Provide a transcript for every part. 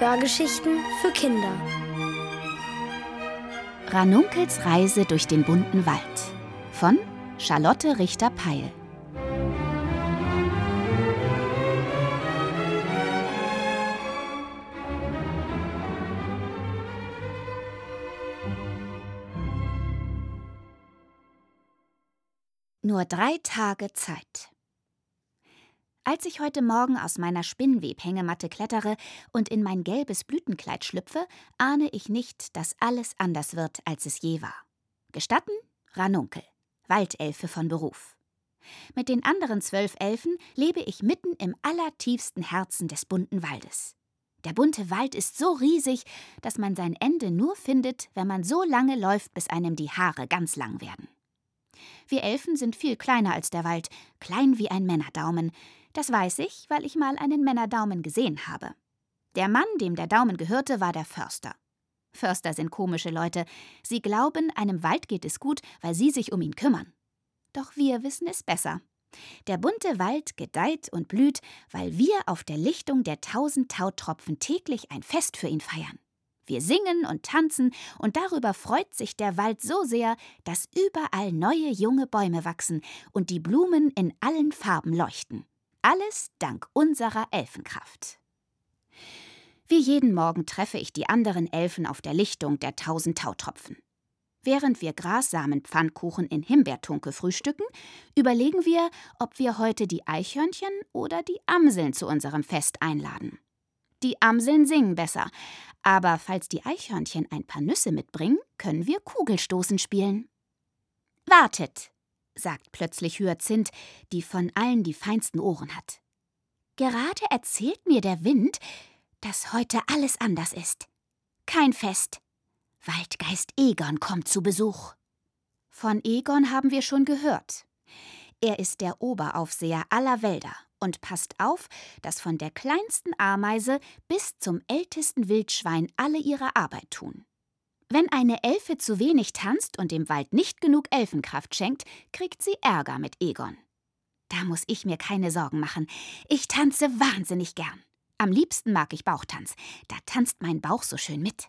Hörgeschichten für Kinder. Ranunkels Reise durch den bunten Wald von Charlotte Richter-Peil. Nur drei Tage Zeit. Als ich heute Morgen aus meiner Spinnwebhängematte klettere und in mein gelbes Blütenkleid schlüpfe, ahne ich nicht, dass alles anders wird, als es je war. Gestatten? Ranunkel, Waldelfe von Beruf. Mit den anderen zwölf Elfen lebe ich mitten im allertiefsten Herzen des bunten Waldes. Der bunte Wald ist so riesig, dass man sein Ende nur findet, wenn man so lange läuft, bis einem die Haare ganz lang werden. Wir Elfen sind viel kleiner als der Wald, klein wie ein Männerdaumen, das weiß ich, weil ich mal einen Männerdaumen gesehen habe. Der Mann, dem der Daumen gehörte, war der Förster. Förster sind komische Leute. Sie glauben, einem Wald geht es gut, weil sie sich um ihn kümmern. Doch wir wissen es besser. Der bunte Wald gedeiht und blüht, weil wir auf der Lichtung der tausend Tautropfen täglich ein Fest für ihn feiern. Wir singen und tanzen, und darüber freut sich der Wald so sehr, dass überall neue junge Bäume wachsen und die Blumen in allen Farben leuchten. Alles dank unserer Elfenkraft. Wie jeden Morgen treffe ich die anderen Elfen auf der Lichtung der tausend Tautropfen. Während wir Grassamenpfannkuchen in Himbeertunke frühstücken, überlegen wir, ob wir heute die Eichhörnchen oder die Amseln zu unserem Fest einladen. Die Amseln singen besser, aber falls die Eichhörnchen ein paar Nüsse mitbringen, können wir Kugelstoßen spielen. Wartet, sagt plötzlich Hyazinth, die von allen die feinsten Ohren hat. Gerade erzählt mir der Wind, dass heute alles anders ist. Kein Fest. Waldgeist Egon kommt zu Besuch. Von Egon haben wir schon gehört. Er ist der Oberaufseher aller Wälder und passt auf, dass von der kleinsten Ameise bis zum ältesten Wildschwein alle ihre Arbeit tun. Wenn eine Elfe zu wenig tanzt und dem Wald nicht genug Elfenkraft schenkt, kriegt sie Ärger mit Egon. Da muss ich mir keine Sorgen machen. Ich tanze wahnsinnig gern. Am liebsten mag ich Bauchtanz. Da tanzt mein Bauch so schön mit.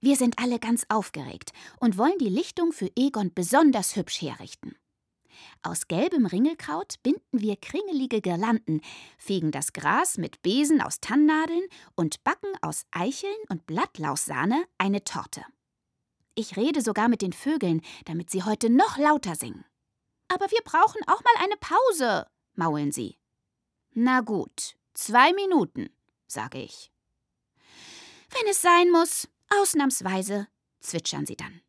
Wir sind alle ganz aufgeregt und wollen die Lichtung für Egon besonders hübsch herrichten. Aus gelbem Ringelkraut binden wir kringelige Girlanden, fegen das Gras mit Besen aus Tannnadeln und backen aus Eicheln und Blattlaussahne eine Torte. Ich rede sogar mit den Vögeln, damit sie heute noch lauter singen. Aber wir brauchen auch mal eine Pause, maulen sie. Na gut, zwei Minuten, sage ich. Wenn es sein muss, ausnahmsweise, zwitschern sie dann.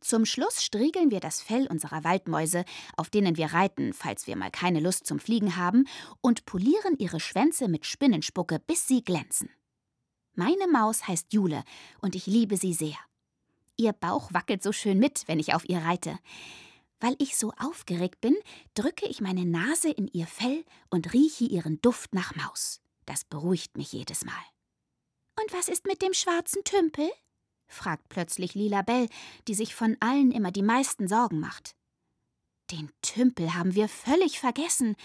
Zum Schluss striegeln wir das Fell unserer Waldmäuse, auf denen wir reiten, falls wir mal keine Lust zum Fliegen haben, und polieren ihre Schwänze mit Spinnenspucke, bis sie glänzen. Meine Maus heißt Jule und ich liebe sie sehr. Ihr Bauch wackelt so schön mit, wenn ich auf ihr reite. Weil ich so aufgeregt bin, drücke ich meine Nase in ihr Fell und rieche ihren Duft nach Maus. Das beruhigt mich jedes Mal. Und was ist mit dem schwarzen Tümpel? Fragt plötzlich Lila Bell, die sich von allen immer die meisten Sorgen macht. Den Tümpel haben wir völlig vergessen.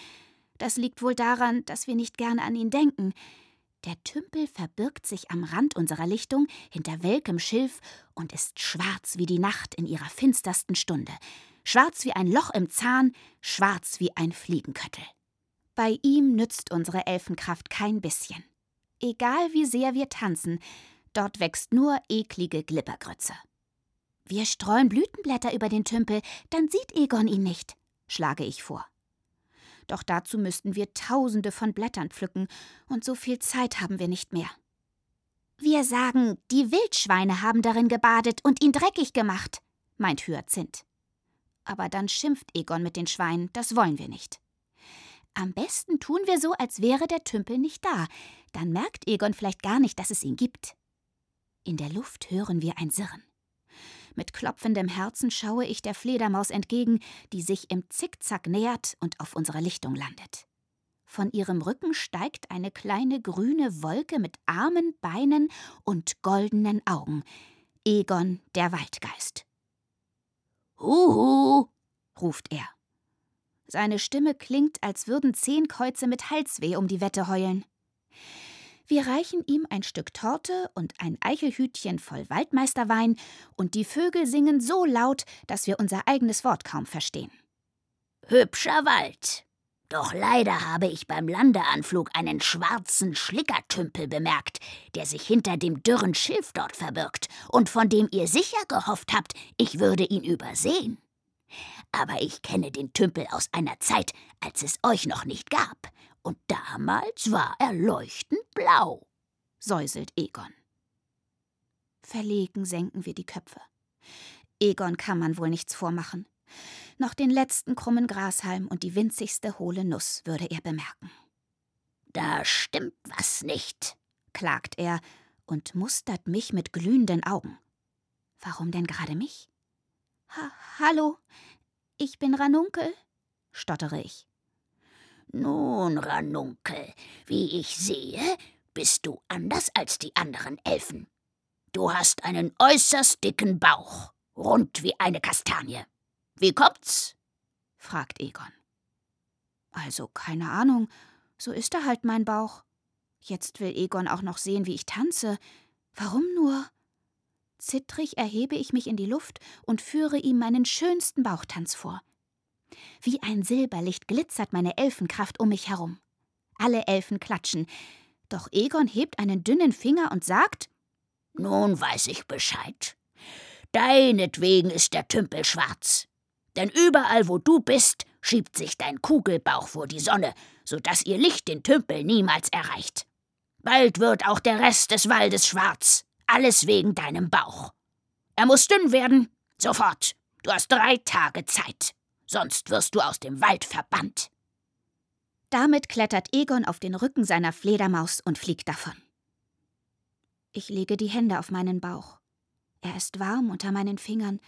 Das liegt wohl daran, dass wir nicht gerne an ihn denken. Der Tümpel verbirgt sich am Rand unserer Lichtung hinter welkem Schilf und ist schwarz wie die Nacht in ihrer finstersten Stunde. Schwarz wie ein Loch im Zahn, schwarz wie ein Fliegenköttel. Bei ihm nützt unsere Elfenkraft kein bisschen. Egal wie sehr wir tanzen, Dort wächst nur eklige Glibbergrütze. Wir streuen Blütenblätter über den Tümpel, dann sieht Egon ihn nicht, schlage ich vor. Doch dazu müssten wir Tausende von Blättern pflücken, und so viel Zeit haben wir nicht mehr. Wir sagen, die Wildschweine haben darin gebadet und ihn dreckig gemacht, meint Hyazinth. Aber dann schimpft Egon mit den Schweinen, das wollen wir nicht. Am besten tun wir so, als wäre der Tümpel nicht da. Dann merkt Egon vielleicht gar nicht, dass es ihn gibt. In der Luft hören wir ein Sirren. Mit klopfendem Herzen schaue ich der Fledermaus entgegen, die sich im Zickzack nähert und auf unserer Lichtung landet. Von ihrem Rücken steigt eine kleine grüne Wolke mit Armen, Beinen und goldenen Augen. Egon, der Waldgeist. Huhu, ruft er. Seine Stimme klingt, als würden zehn Käuze mit Halsweh um die Wette heulen. Wir reichen ihm ein Stück Torte und ein Eichelhütchen voll Waldmeisterwein, und die Vögel singen so laut, dass wir unser eigenes Wort kaum verstehen. Hübscher Wald. Doch leider habe ich beim Landeanflug einen schwarzen Schlickertümpel bemerkt, der sich hinter dem dürren Schilf dort verbirgt und von dem ihr sicher gehofft habt, ich würde ihn übersehen. Aber ich kenne den Tümpel aus einer Zeit, als es euch noch nicht gab, und damals war er leuchtend blau, säuselt Egon. Verlegen senken wir die Köpfe. Egon kann man wohl nichts vormachen. Noch den letzten krummen Grashalm und die winzigste hohle Nuss würde er bemerken. Da stimmt was nicht, klagt er und mustert mich mit glühenden Augen. Warum denn gerade mich? Ha Hallo, ich bin Ranunkel, stottere ich. Nun, Ranunkel, wie ich sehe, bist du anders als die anderen Elfen. Du hast einen äußerst dicken Bauch, rund wie eine Kastanie. Wie kommt's? fragt Egon. Also, keine Ahnung, so ist er halt mein Bauch. Jetzt will Egon auch noch sehen, wie ich tanze. Warum nur? Zittrig erhebe ich mich in die Luft und führe ihm meinen schönsten Bauchtanz vor. Wie ein Silberlicht glitzert meine Elfenkraft um mich herum. Alle Elfen klatschen, doch Egon hebt einen dünnen Finger und sagt Nun weiß ich Bescheid. Deinetwegen ist der Tümpel schwarz. Denn überall, wo du bist, schiebt sich dein Kugelbauch vor die Sonne, so dass ihr Licht den Tümpel niemals erreicht. Bald wird auch der Rest des Waldes schwarz, alles wegen deinem Bauch. Er muss dünn werden, sofort. Du hast drei Tage Zeit sonst wirst du aus dem Wald verbannt. Damit klettert Egon auf den Rücken seiner Fledermaus und fliegt davon. Ich lege die Hände auf meinen Bauch. Er ist warm unter meinen Fingern.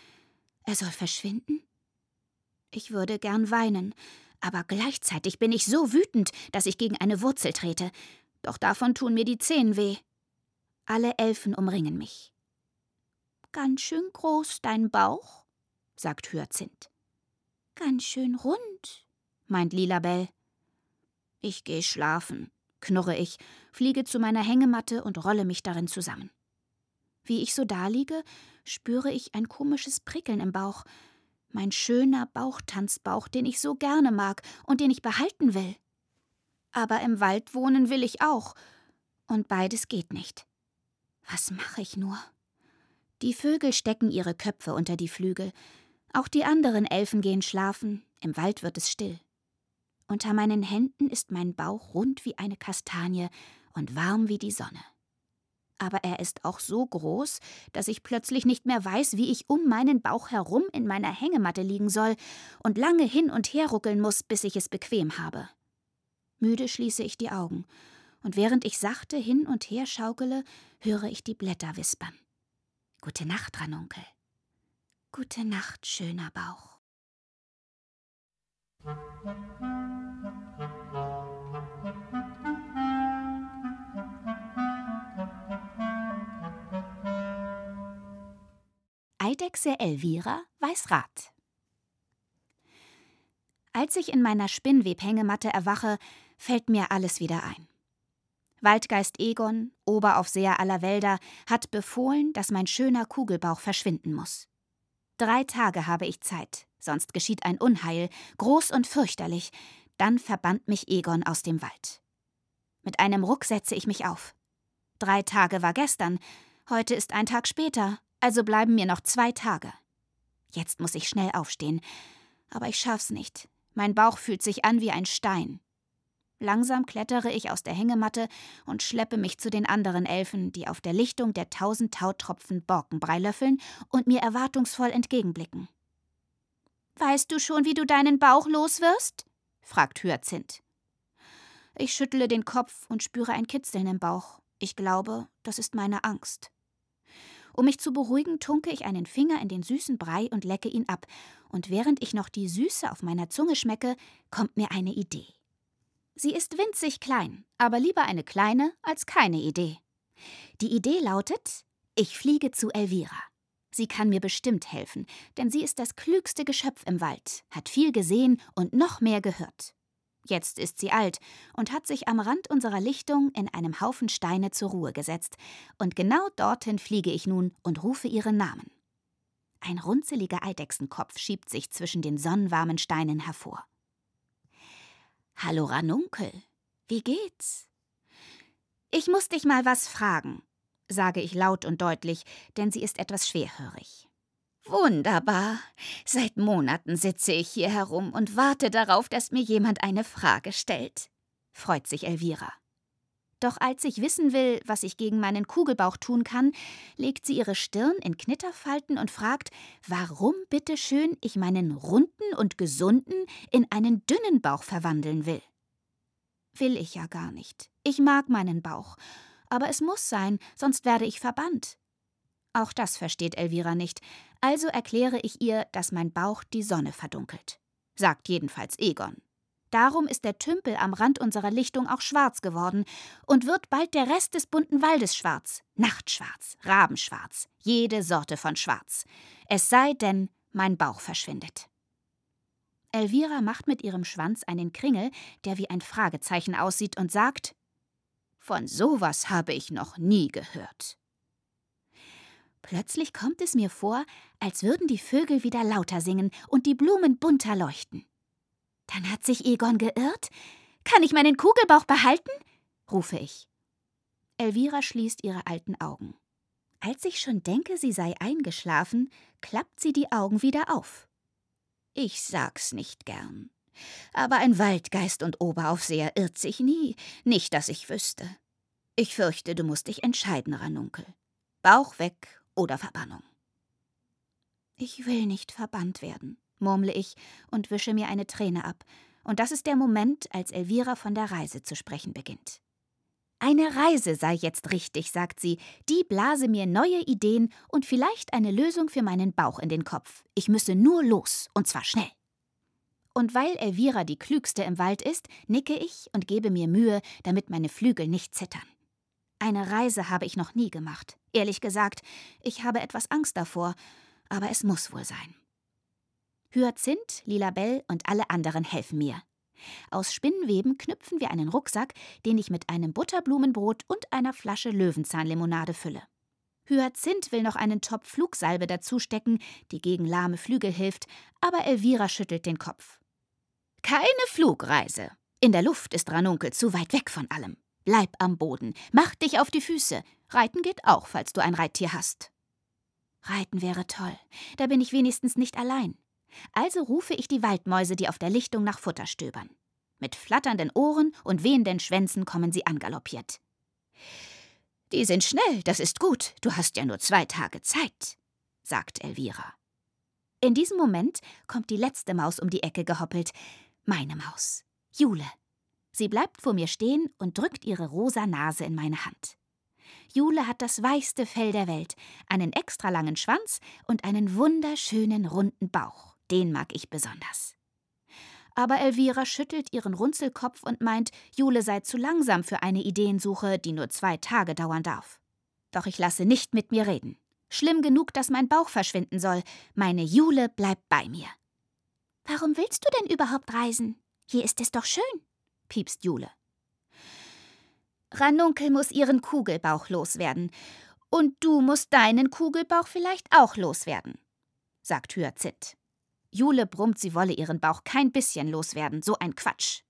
Er soll verschwinden? Ich würde gern weinen, aber gleichzeitig bin ich so wütend, dass ich gegen eine Wurzel trete. Doch davon tun mir die Zehen weh. Alle Elfen umringen mich. Ganz schön groß dein Bauch, sagt Hyazinth. Ganz schön rund, meint Lilabell. Ich geh schlafen, knurre ich, fliege zu meiner Hängematte und rolle mich darin zusammen. Wie ich so daliege, spüre ich ein komisches Prickeln im Bauch. Mein schöner Bauchtanzbauch, den ich so gerne mag und den ich behalten will. Aber im Wald wohnen will ich auch. Und beides geht nicht. Was mache ich nur? Die Vögel stecken ihre Köpfe unter die Flügel. Auch die anderen Elfen gehen schlafen, im Wald wird es still. Unter meinen Händen ist mein Bauch rund wie eine Kastanie und warm wie die Sonne. Aber er ist auch so groß, dass ich plötzlich nicht mehr weiß, wie ich um meinen Bauch herum in meiner Hängematte liegen soll und lange hin und her ruckeln muss, bis ich es bequem habe. Müde schließe ich die Augen, und während ich sachte hin und her schaukele, höre ich die Blätter wispern. Gute Nacht, Ranunkel. Gute Nacht, schöner Bauch. Eidechse Elvira weiß Rat. Als ich in meiner Spinnwebhängematte erwache, fällt mir alles wieder ein. Waldgeist Egon, Oberaufseher aller Wälder, hat befohlen, dass mein schöner Kugelbauch verschwinden muss. Drei Tage habe ich Zeit, sonst geschieht ein Unheil, groß und fürchterlich. Dann verbannt mich Egon aus dem Wald. Mit einem Ruck setze ich mich auf. Drei Tage war gestern, heute ist ein Tag später, also bleiben mir noch zwei Tage. Jetzt muss ich schnell aufstehen, aber ich schaff's nicht. Mein Bauch fühlt sich an wie ein Stein. Langsam klettere ich aus der Hängematte und schleppe mich zu den anderen Elfen, die auf der Lichtung der tausend Tautropfen Borkenbrei löffeln und mir erwartungsvoll entgegenblicken. Weißt du schon, wie du deinen Bauch loswirst? fragt Hyazinth. Ich schüttle den Kopf und spüre ein Kitzeln im Bauch. Ich glaube, das ist meine Angst. Um mich zu beruhigen, tunke ich einen Finger in den süßen Brei und lecke ihn ab, und während ich noch die Süße auf meiner Zunge schmecke, kommt mir eine Idee. Sie ist winzig klein, aber lieber eine kleine als keine Idee. Die Idee lautet, ich fliege zu Elvira. Sie kann mir bestimmt helfen, denn sie ist das klügste Geschöpf im Wald, hat viel gesehen und noch mehr gehört. Jetzt ist sie alt und hat sich am Rand unserer Lichtung in einem Haufen Steine zur Ruhe gesetzt, und genau dorthin fliege ich nun und rufe ihren Namen. Ein runzeliger Eidechsenkopf schiebt sich zwischen den sonnenwarmen Steinen hervor. Hallo Ranunkel, wie geht's? Ich muss dich mal was fragen, sage ich laut und deutlich, denn sie ist etwas schwerhörig. Wunderbar. Seit Monaten sitze ich hier herum und warte darauf, dass mir jemand eine Frage stellt, freut sich Elvira. Doch als ich wissen will, was ich gegen meinen Kugelbauch tun kann, legt sie ihre Stirn in Knitterfalten und fragt, warum bitteschön ich meinen runden und gesunden in einen dünnen Bauch verwandeln will. Will ich ja gar nicht. Ich mag meinen Bauch. Aber es muss sein, sonst werde ich verbannt. Auch das versteht Elvira nicht, also erkläre ich ihr, dass mein Bauch die Sonne verdunkelt. Sagt jedenfalls Egon. Darum ist der Tümpel am Rand unserer Lichtung auch schwarz geworden und wird bald der Rest des bunten Waldes schwarz. Nachtschwarz, Rabenschwarz, jede Sorte von Schwarz. Es sei denn, mein Bauch verschwindet. Elvira macht mit ihrem Schwanz einen Kringel, der wie ein Fragezeichen aussieht, und sagt: Von sowas habe ich noch nie gehört. Plötzlich kommt es mir vor, als würden die Vögel wieder lauter singen und die Blumen bunter leuchten. Dann hat sich Egon geirrt? Kann ich meinen Kugelbauch behalten? rufe ich. Elvira schließt ihre alten Augen. Als ich schon denke, sie sei eingeschlafen, klappt sie die Augen wieder auf. Ich sag's nicht gern. Aber ein Waldgeist und Oberaufseher irrt sich nie, nicht, dass ich wüsste. Ich fürchte, du musst dich entscheiden, Ranunkel. Bauch weg oder Verbannung. Ich will nicht verbannt werden, murmle ich und wische mir eine Träne ab, und das ist der Moment, als Elvira von der Reise zu sprechen beginnt. Eine Reise sei jetzt richtig, sagt sie, die blase mir neue Ideen und vielleicht eine Lösung für meinen Bauch in den Kopf. Ich müsse nur los, und zwar schnell. Und weil Elvira die klügste im Wald ist, nicke ich und gebe mir Mühe, damit meine Flügel nicht zittern. Eine Reise habe ich noch nie gemacht. Ehrlich gesagt, ich habe etwas Angst davor, aber es muss wohl sein. Hyazinth, Lilabell und alle anderen helfen mir. Aus Spinnenweben knüpfen wir einen Rucksack, den ich mit einem Butterblumenbrot und einer Flasche Löwenzahnlimonade fülle. Hyazinth will noch einen Topf Flugsalbe dazustecken, die gegen lahme Flügel hilft, aber Elvira schüttelt den Kopf. Keine Flugreise. In der Luft ist Ranunkel zu weit weg von allem. Bleib am Boden, mach dich auf die Füße. Reiten geht auch, falls du ein Reittier hast. Reiten wäre toll, da bin ich wenigstens nicht allein. Also rufe ich die Waldmäuse, die auf der Lichtung nach Futter stöbern. Mit flatternden Ohren und wehenden Schwänzen kommen sie angaloppiert. Die sind schnell, das ist gut, du hast ja nur zwei Tage Zeit, sagt Elvira. In diesem Moment kommt die letzte Maus um die Ecke gehoppelt, meine Maus, Jule. Sie bleibt vor mir stehen und drückt ihre rosa Nase in meine Hand. Jule hat das weichste Fell der Welt, einen extra langen Schwanz und einen wunderschönen runden Bauch. Den mag ich besonders. Aber Elvira schüttelt ihren Runzelkopf und meint, Jule sei zu langsam für eine Ideensuche, die nur zwei Tage dauern darf. Doch ich lasse nicht mit mir reden. Schlimm genug, dass mein Bauch verschwinden soll. Meine Jule bleibt bei mir. Warum willst du denn überhaupt reisen? Hier ist es doch schön piepst Jule. Ranunkel muss ihren Kugelbauch loswerden. Und du musst deinen Kugelbauch vielleicht auch loswerden, sagt Hyazinth. Jule brummt, sie wolle ihren Bauch kein bisschen loswerden, so ein Quatsch.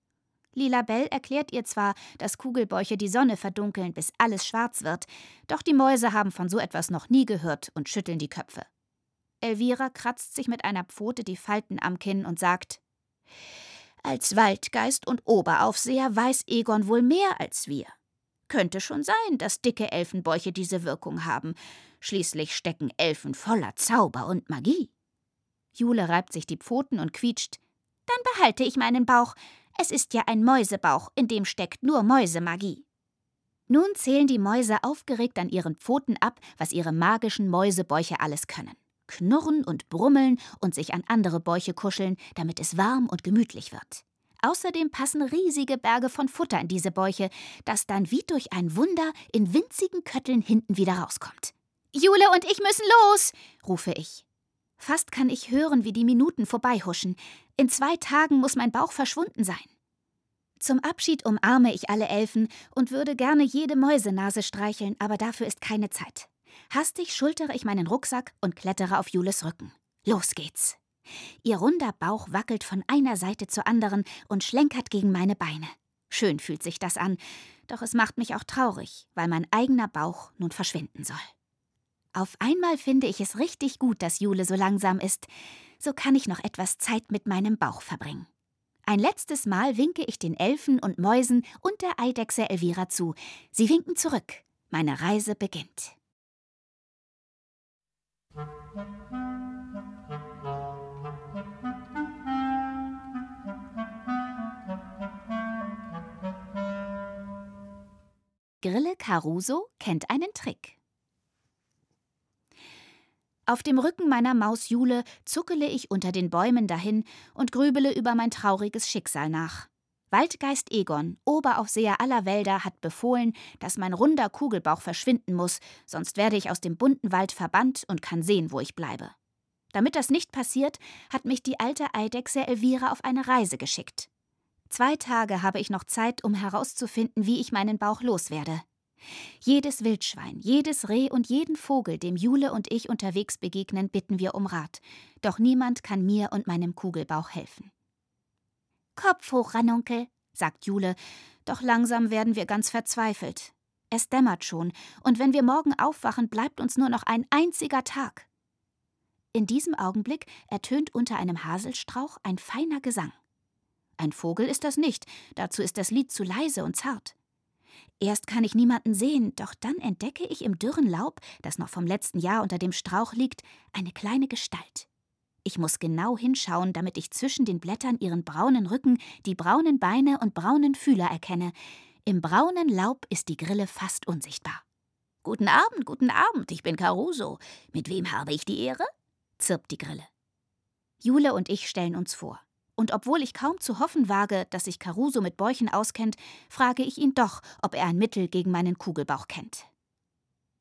Lila Bell erklärt ihr zwar, dass Kugelbäuche die Sonne verdunkeln, bis alles schwarz wird, doch die Mäuse haben von so etwas noch nie gehört und schütteln die Köpfe. Elvira kratzt sich mit einer Pfote die Falten am Kinn und sagt: als Waldgeist und Oberaufseher weiß Egon wohl mehr als wir. Könnte schon sein, dass dicke Elfenbäuche diese Wirkung haben. Schließlich stecken Elfen voller Zauber und Magie. Jule reibt sich die Pfoten und quietscht. Dann behalte ich meinen Bauch. Es ist ja ein Mäusebauch, in dem steckt nur Mäusemagie. Nun zählen die Mäuse aufgeregt an ihren Pfoten ab, was ihre magischen Mäusebäuche alles können knurren und brummeln und sich an andere Bäuche kuscheln, damit es warm und gemütlich wird. Außerdem passen riesige Berge von Futter in diese Bäuche, das dann wie durch ein Wunder in winzigen Kötteln hinten wieder rauskommt. Jule und ich müssen los, rufe ich. Fast kann ich hören, wie die Minuten vorbeihuschen. In zwei Tagen muss mein Bauch verschwunden sein. Zum Abschied umarme ich alle Elfen und würde gerne jede Mäusenase streicheln, aber dafür ist keine Zeit. Hastig schultere ich meinen Rucksack und klettere auf Jules Rücken. Los geht's. Ihr runder Bauch wackelt von einer Seite zur anderen und schlenkert gegen meine Beine. Schön fühlt sich das an, doch es macht mich auch traurig, weil mein eigener Bauch nun verschwinden soll. Auf einmal finde ich es richtig gut, dass Jule so langsam ist. So kann ich noch etwas Zeit mit meinem Bauch verbringen. Ein letztes Mal winke ich den Elfen und Mäusen und der Eidechse Elvira zu. Sie winken zurück. Meine Reise beginnt. Grille Caruso kennt einen Trick. Auf dem Rücken meiner Maus Jule zuckele ich unter den Bäumen dahin und grübele über mein trauriges Schicksal nach. Waldgeist Egon, Oberaufseher aller Wälder, hat befohlen, dass mein runder Kugelbauch verschwinden muss, sonst werde ich aus dem bunten Wald verbannt und kann sehen, wo ich bleibe. Damit das nicht passiert, hat mich die alte Eidechse Elvira auf eine Reise geschickt. Zwei Tage habe ich noch Zeit, um herauszufinden, wie ich meinen Bauch loswerde. Jedes Wildschwein, jedes Reh und jeden Vogel, dem Jule und ich unterwegs begegnen, bitten wir um Rat. Doch niemand kann mir und meinem Kugelbauch helfen. Kopf hoch, Ranunkel, sagt Jule, doch langsam werden wir ganz verzweifelt. Es dämmert schon, und wenn wir morgen aufwachen, bleibt uns nur noch ein einziger Tag. In diesem Augenblick ertönt unter einem Haselstrauch ein feiner Gesang. Ein Vogel ist das nicht, dazu ist das Lied zu leise und zart. Erst kann ich niemanden sehen, doch dann entdecke ich im dürren Laub, das noch vom letzten Jahr unter dem Strauch liegt, eine kleine Gestalt. Ich muss genau hinschauen, damit ich zwischen den Blättern ihren braunen Rücken, die braunen Beine und braunen Fühler erkenne. Im braunen Laub ist die Grille fast unsichtbar. Guten Abend, guten Abend, ich bin Caruso. Mit wem habe ich die Ehre? zirpt die Grille. Jule und ich stellen uns vor. Und obwohl ich kaum zu hoffen wage, dass sich Caruso mit Bäuchen auskennt, frage ich ihn doch, ob er ein Mittel gegen meinen Kugelbauch kennt.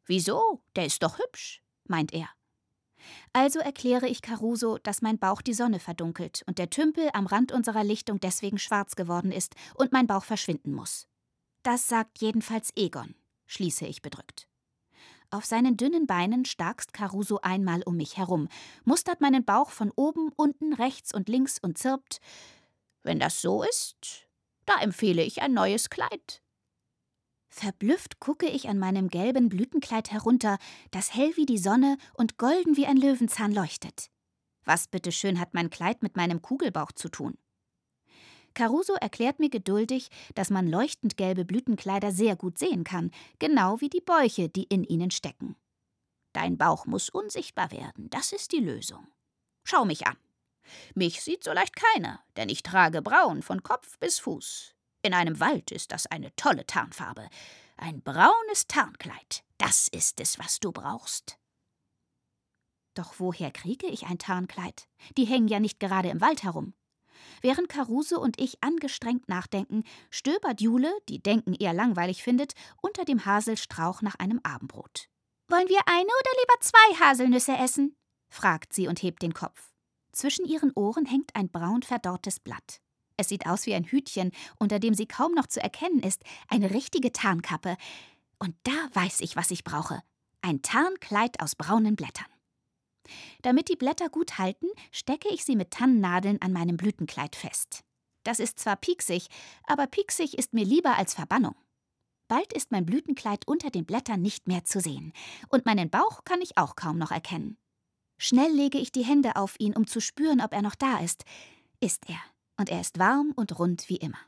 Wieso? Der ist doch hübsch, meint er. Also erkläre ich Caruso, dass mein Bauch die Sonne verdunkelt und der Tümpel am Rand unserer Lichtung deswegen schwarz geworden ist und mein Bauch verschwinden muss. Das sagt jedenfalls Egon, schließe ich bedrückt. Auf seinen dünnen Beinen starkst Caruso einmal um mich herum, mustert meinen Bauch von oben, unten, rechts und links und zirpt. Wenn das so ist, da empfehle ich ein neues Kleid. Verblüfft gucke ich an meinem gelben Blütenkleid herunter, das hell wie die Sonne und golden wie ein Löwenzahn leuchtet. Was bitteschön hat mein Kleid mit meinem Kugelbauch zu tun? Caruso erklärt mir geduldig, dass man leuchtend gelbe Blütenkleider sehr gut sehen kann, genau wie die Bäuche, die in ihnen stecken. Dein Bauch muss unsichtbar werden, das ist die Lösung. Schau mich an. Mich sieht so leicht keiner, denn ich trage braun von Kopf bis Fuß. In einem Wald ist das eine tolle Tarnfarbe. Ein braunes Tarnkleid, das ist es, was du brauchst. Doch woher kriege ich ein Tarnkleid? Die hängen ja nicht gerade im Wald herum. Während Caruso und ich angestrengt nachdenken, stöbert Jule, die Denken eher langweilig findet, unter dem Haselstrauch nach einem Abendbrot. Wollen wir eine oder lieber zwei Haselnüsse essen? fragt sie und hebt den Kopf. Zwischen ihren Ohren hängt ein braun verdorrtes Blatt. Es sieht aus wie ein Hütchen, unter dem sie kaum noch zu erkennen ist, eine richtige Tarnkappe. Und da weiß ich, was ich brauche. Ein Tarnkleid aus braunen Blättern. Damit die Blätter gut halten, stecke ich sie mit Tannennadeln an meinem Blütenkleid fest. Das ist zwar pieksig, aber pieksig ist mir lieber als Verbannung. Bald ist mein Blütenkleid unter den Blättern nicht mehr zu sehen, und meinen Bauch kann ich auch kaum noch erkennen. Schnell lege ich die Hände auf ihn, um zu spüren, ob er noch da ist. Ist er, und er ist warm und rund wie immer.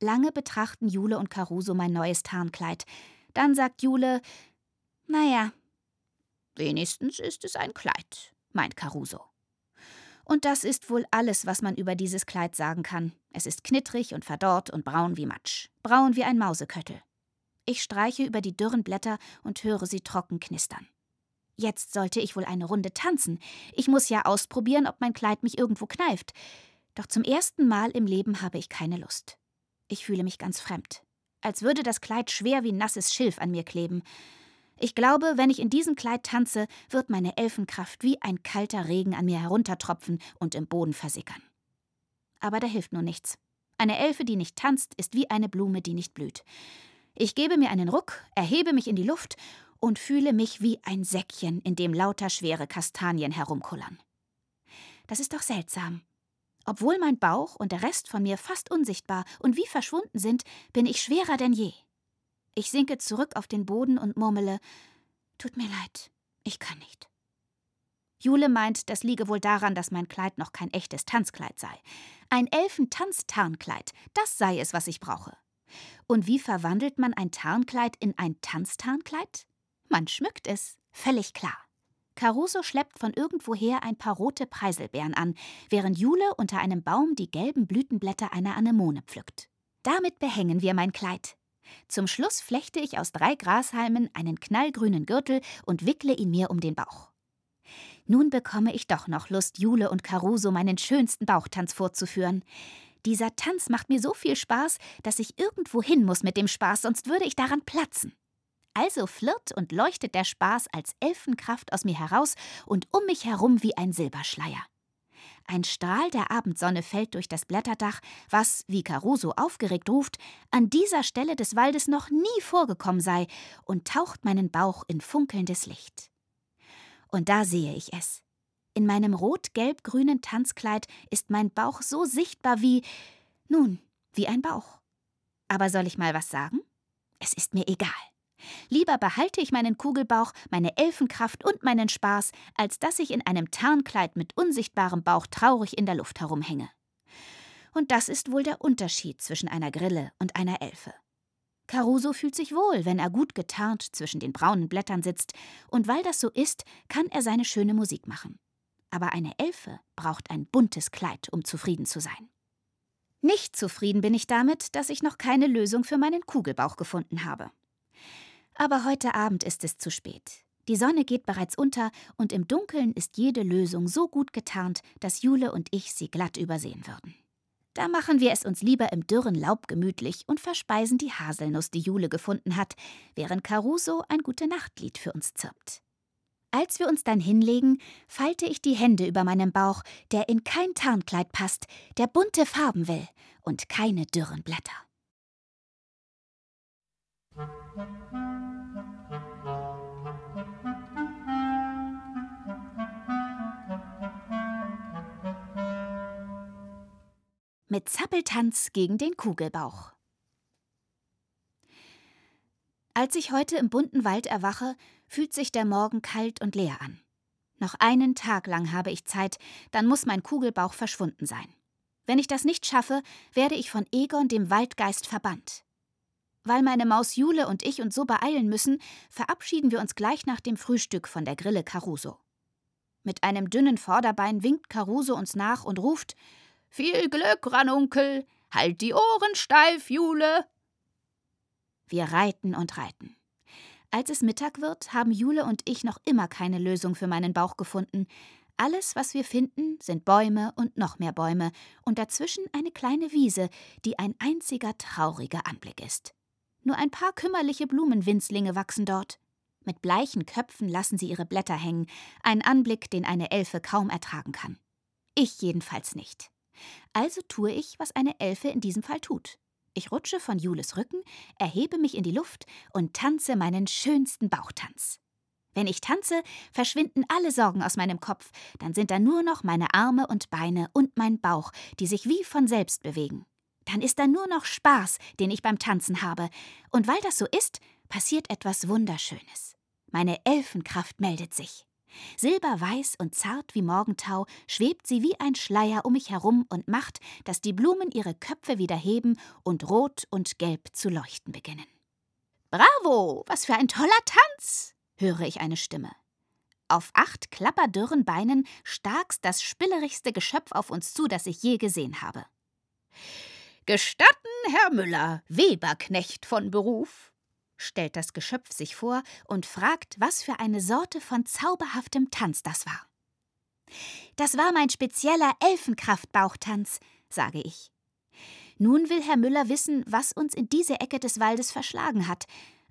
Lange betrachten Jule und Caruso mein neues Tarnkleid. Dann sagt Jule: Naja, Wenigstens ist es ein Kleid, meint Caruso. Und das ist wohl alles, was man über dieses Kleid sagen kann. Es ist knittrig und verdorrt und braun wie Matsch. Braun wie ein Mauseköttel. Ich streiche über die dürren Blätter und höre sie trocken knistern. Jetzt sollte ich wohl eine Runde tanzen. Ich muss ja ausprobieren, ob mein Kleid mich irgendwo kneift. Doch zum ersten Mal im Leben habe ich keine Lust. Ich fühle mich ganz fremd. Als würde das Kleid schwer wie nasses Schilf an mir kleben. Ich glaube, wenn ich in diesem Kleid tanze, wird meine Elfenkraft wie ein kalter Regen an mir heruntertropfen und im Boden versickern. Aber da hilft nur nichts. Eine Elfe, die nicht tanzt, ist wie eine Blume, die nicht blüht. Ich gebe mir einen Ruck, erhebe mich in die Luft und fühle mich wie ein Säckchen, in dem lauter schwere Kastanien herumkullern. Das ist doch seltsam. Obwohl mein Bauch und der Rest von mir fast unsichtbar und wie verschwunden sind, bin ich schwerer denn je. Ich sinke zurück auf den Boden und murmele: Tut mir leid, ich kann nicht. Jule meint, das liege wohl daran, dass mein Kleid noch kein echtes Tanzkleid sei. Ein Elfentanztarnkleid, das sei es, was ich brauche. Und wie verwandelt man ein Tarnkleid in ein Tanztarnkleid? Man schmückt es, völlig klar. Caruso schleppt von irgendwoher ein paar rote Preiselbeeren an, während Jule unter einem Baum die gelben Blütenblätter einer Anemone pflückt. Damit behängen wir mein Kleid. Zum Schluss flechte ich aus drei Grashalmen einen knallgrünen Gürtel und wickle ihn mir um den Bauch. Nun bekomme ich doch noch Lust, Jule und Caruso meinen schönsten Bauchtanz vorzuführen. Dieser Tanz macht mir so viel Spaß, dass ich irgendwo hin muss mit dem Spaß, sonst würde ich daran platzen. Also flirrt und leuchtet der Spaß als Elfenkraft aus mir heraus und um mich herum wie ein Silberschleier. Ein Strahl der Abendsonne fällt durch das Blätterdach, was, wie Caruso aufgeregt ruft, an dieser Stelle des Waldes noch nie vorgekommen sei, und taucht meinen Bauch in funkelndes Licht. Und da sehe ich es. In meinem rot-gelb-grünen Tanzkleid ist mein Bauch so sichtbar wie, nun, wie ein Bauch. Aber soll ich mal was sagen? Es ist mir egal. Lieber behalte ich meinen Kugelbauch, meine Elfenkraft und meinen Spaß, als dass ich in einem Tarnkleid mit unsichtbarem Bauch traurig in der Luft herumhänge. Und das ist wohl der Unterschied zwischen einer Grille und einer Elfe. Caruso fühlt sich wohl, wenn er gut getarnt zwischen den braunen Blättern sitzt, und weil das so ist, kann er seine schöne Musik machen. Aber eine Elfe braucht ein buntes Kleid, um zufrieden zu sein. Nicht zufrieden bin ich damit, dass ich noch keine Lösung für meinen Kugelbauch gefunden habe. Aber heute Abend ist es zu spät. Die Sonne geht bereits unter und im Dunkeln ist jede Lösung so gut getarnt, dass Jule und ich sie glatt übersehen würden. Da machen wir es uns lieber im dürren Laub gemütlich und verspeisen die Haselnuss, die Jule gefunden hat, während Caruso ein Gute-Nacht-Lied für uns zirpt. Als wir uns dann hinlegen, falte ich die Hände über meinem Bauch, der in kein Tarnkleid passt, der bunte Farben will und keine dürren Blätter. Mit Zappeltanz gegen den Kugelbauch. Als ich heute im bunten Wald erwache, fühlt sich der Morgen kalt und leer an. Noch einen Tag lang habe ich Zeit, dann muss mein Kugelbauch verschwunden sein. Wenn ich das nicht schaffe, werde ich von Egon, dem Waldgeist, verbannt. Weil meine Maus Jule und ich uns so beeilen müssen, verabschieden wir uns gleich nach dem Frühstück von der Grille Caruso. Mit einem dünnen Vorderbein winkt Caruso uns nach und ruft: Viel Glück, Ranunkel! Halt die Ohren steif, Jule! Wir reiten und reiten. Als es Mittag wird, haben Jule und ich noch immer keine Lösung für meinen Bauch gefunden. Alles, was wir finden, sind Bäume und noch mehr Bäume und dazwischen eine kleine Wiese, die ein einziger trauriger Anblick ist. Nur ein paar kümmerliche Blumenwinzlinge wachsen dort. Mit bleichen Köpfen lassen sie ihre Blätter hängen, ein Anblick, den eine Elfe kaum ertragen kann. Ich jedenfalls nicht. Also tue ich, was eine Elfe in diesem Fall tut. Ich rutsche von Jules Rücken, erhebe mich in die Luft und tanze meinen schönsten Bauchtanz. Wenn ich tanze, verschwinden alle Sorgen aus meinem Kopf, dann sind da nur noch meine Arme und Beine und mein Bauch, die sich wie von selbst bewegen. Dann ist da nur noch Spaß, den ich beim Tanzen habe. Und weil das so ist, passiert etwas Wunderschönes. Meine Elfenkraft meldet sich. Silberweiß und zart wie Morgentau schwebt sie wie ein Schleier um mich herum und macht, dass die Blumen ihre Köpfe wieder heben und rot und gelb zu leuchten beginnen. Bravo, was für ein toller Tanz! höre ich eine Stimme. Auf acht klapperdürren Beinen starkst das spillerigste Geschöpf auf uns zu, das ich je gesehen habe. Gestatten, Herr Müller, Weberknecht von Beruf, stellt das Geschöpf sich vor und fragt, was für eine Sorte von zauberhaftem Tanz das war. Das war mein spezieller Elfenkraftbauchtanz, sage ich. Nun will Herr Müller wissen, was uns in diese Ecke des Waldes verschlagen hat,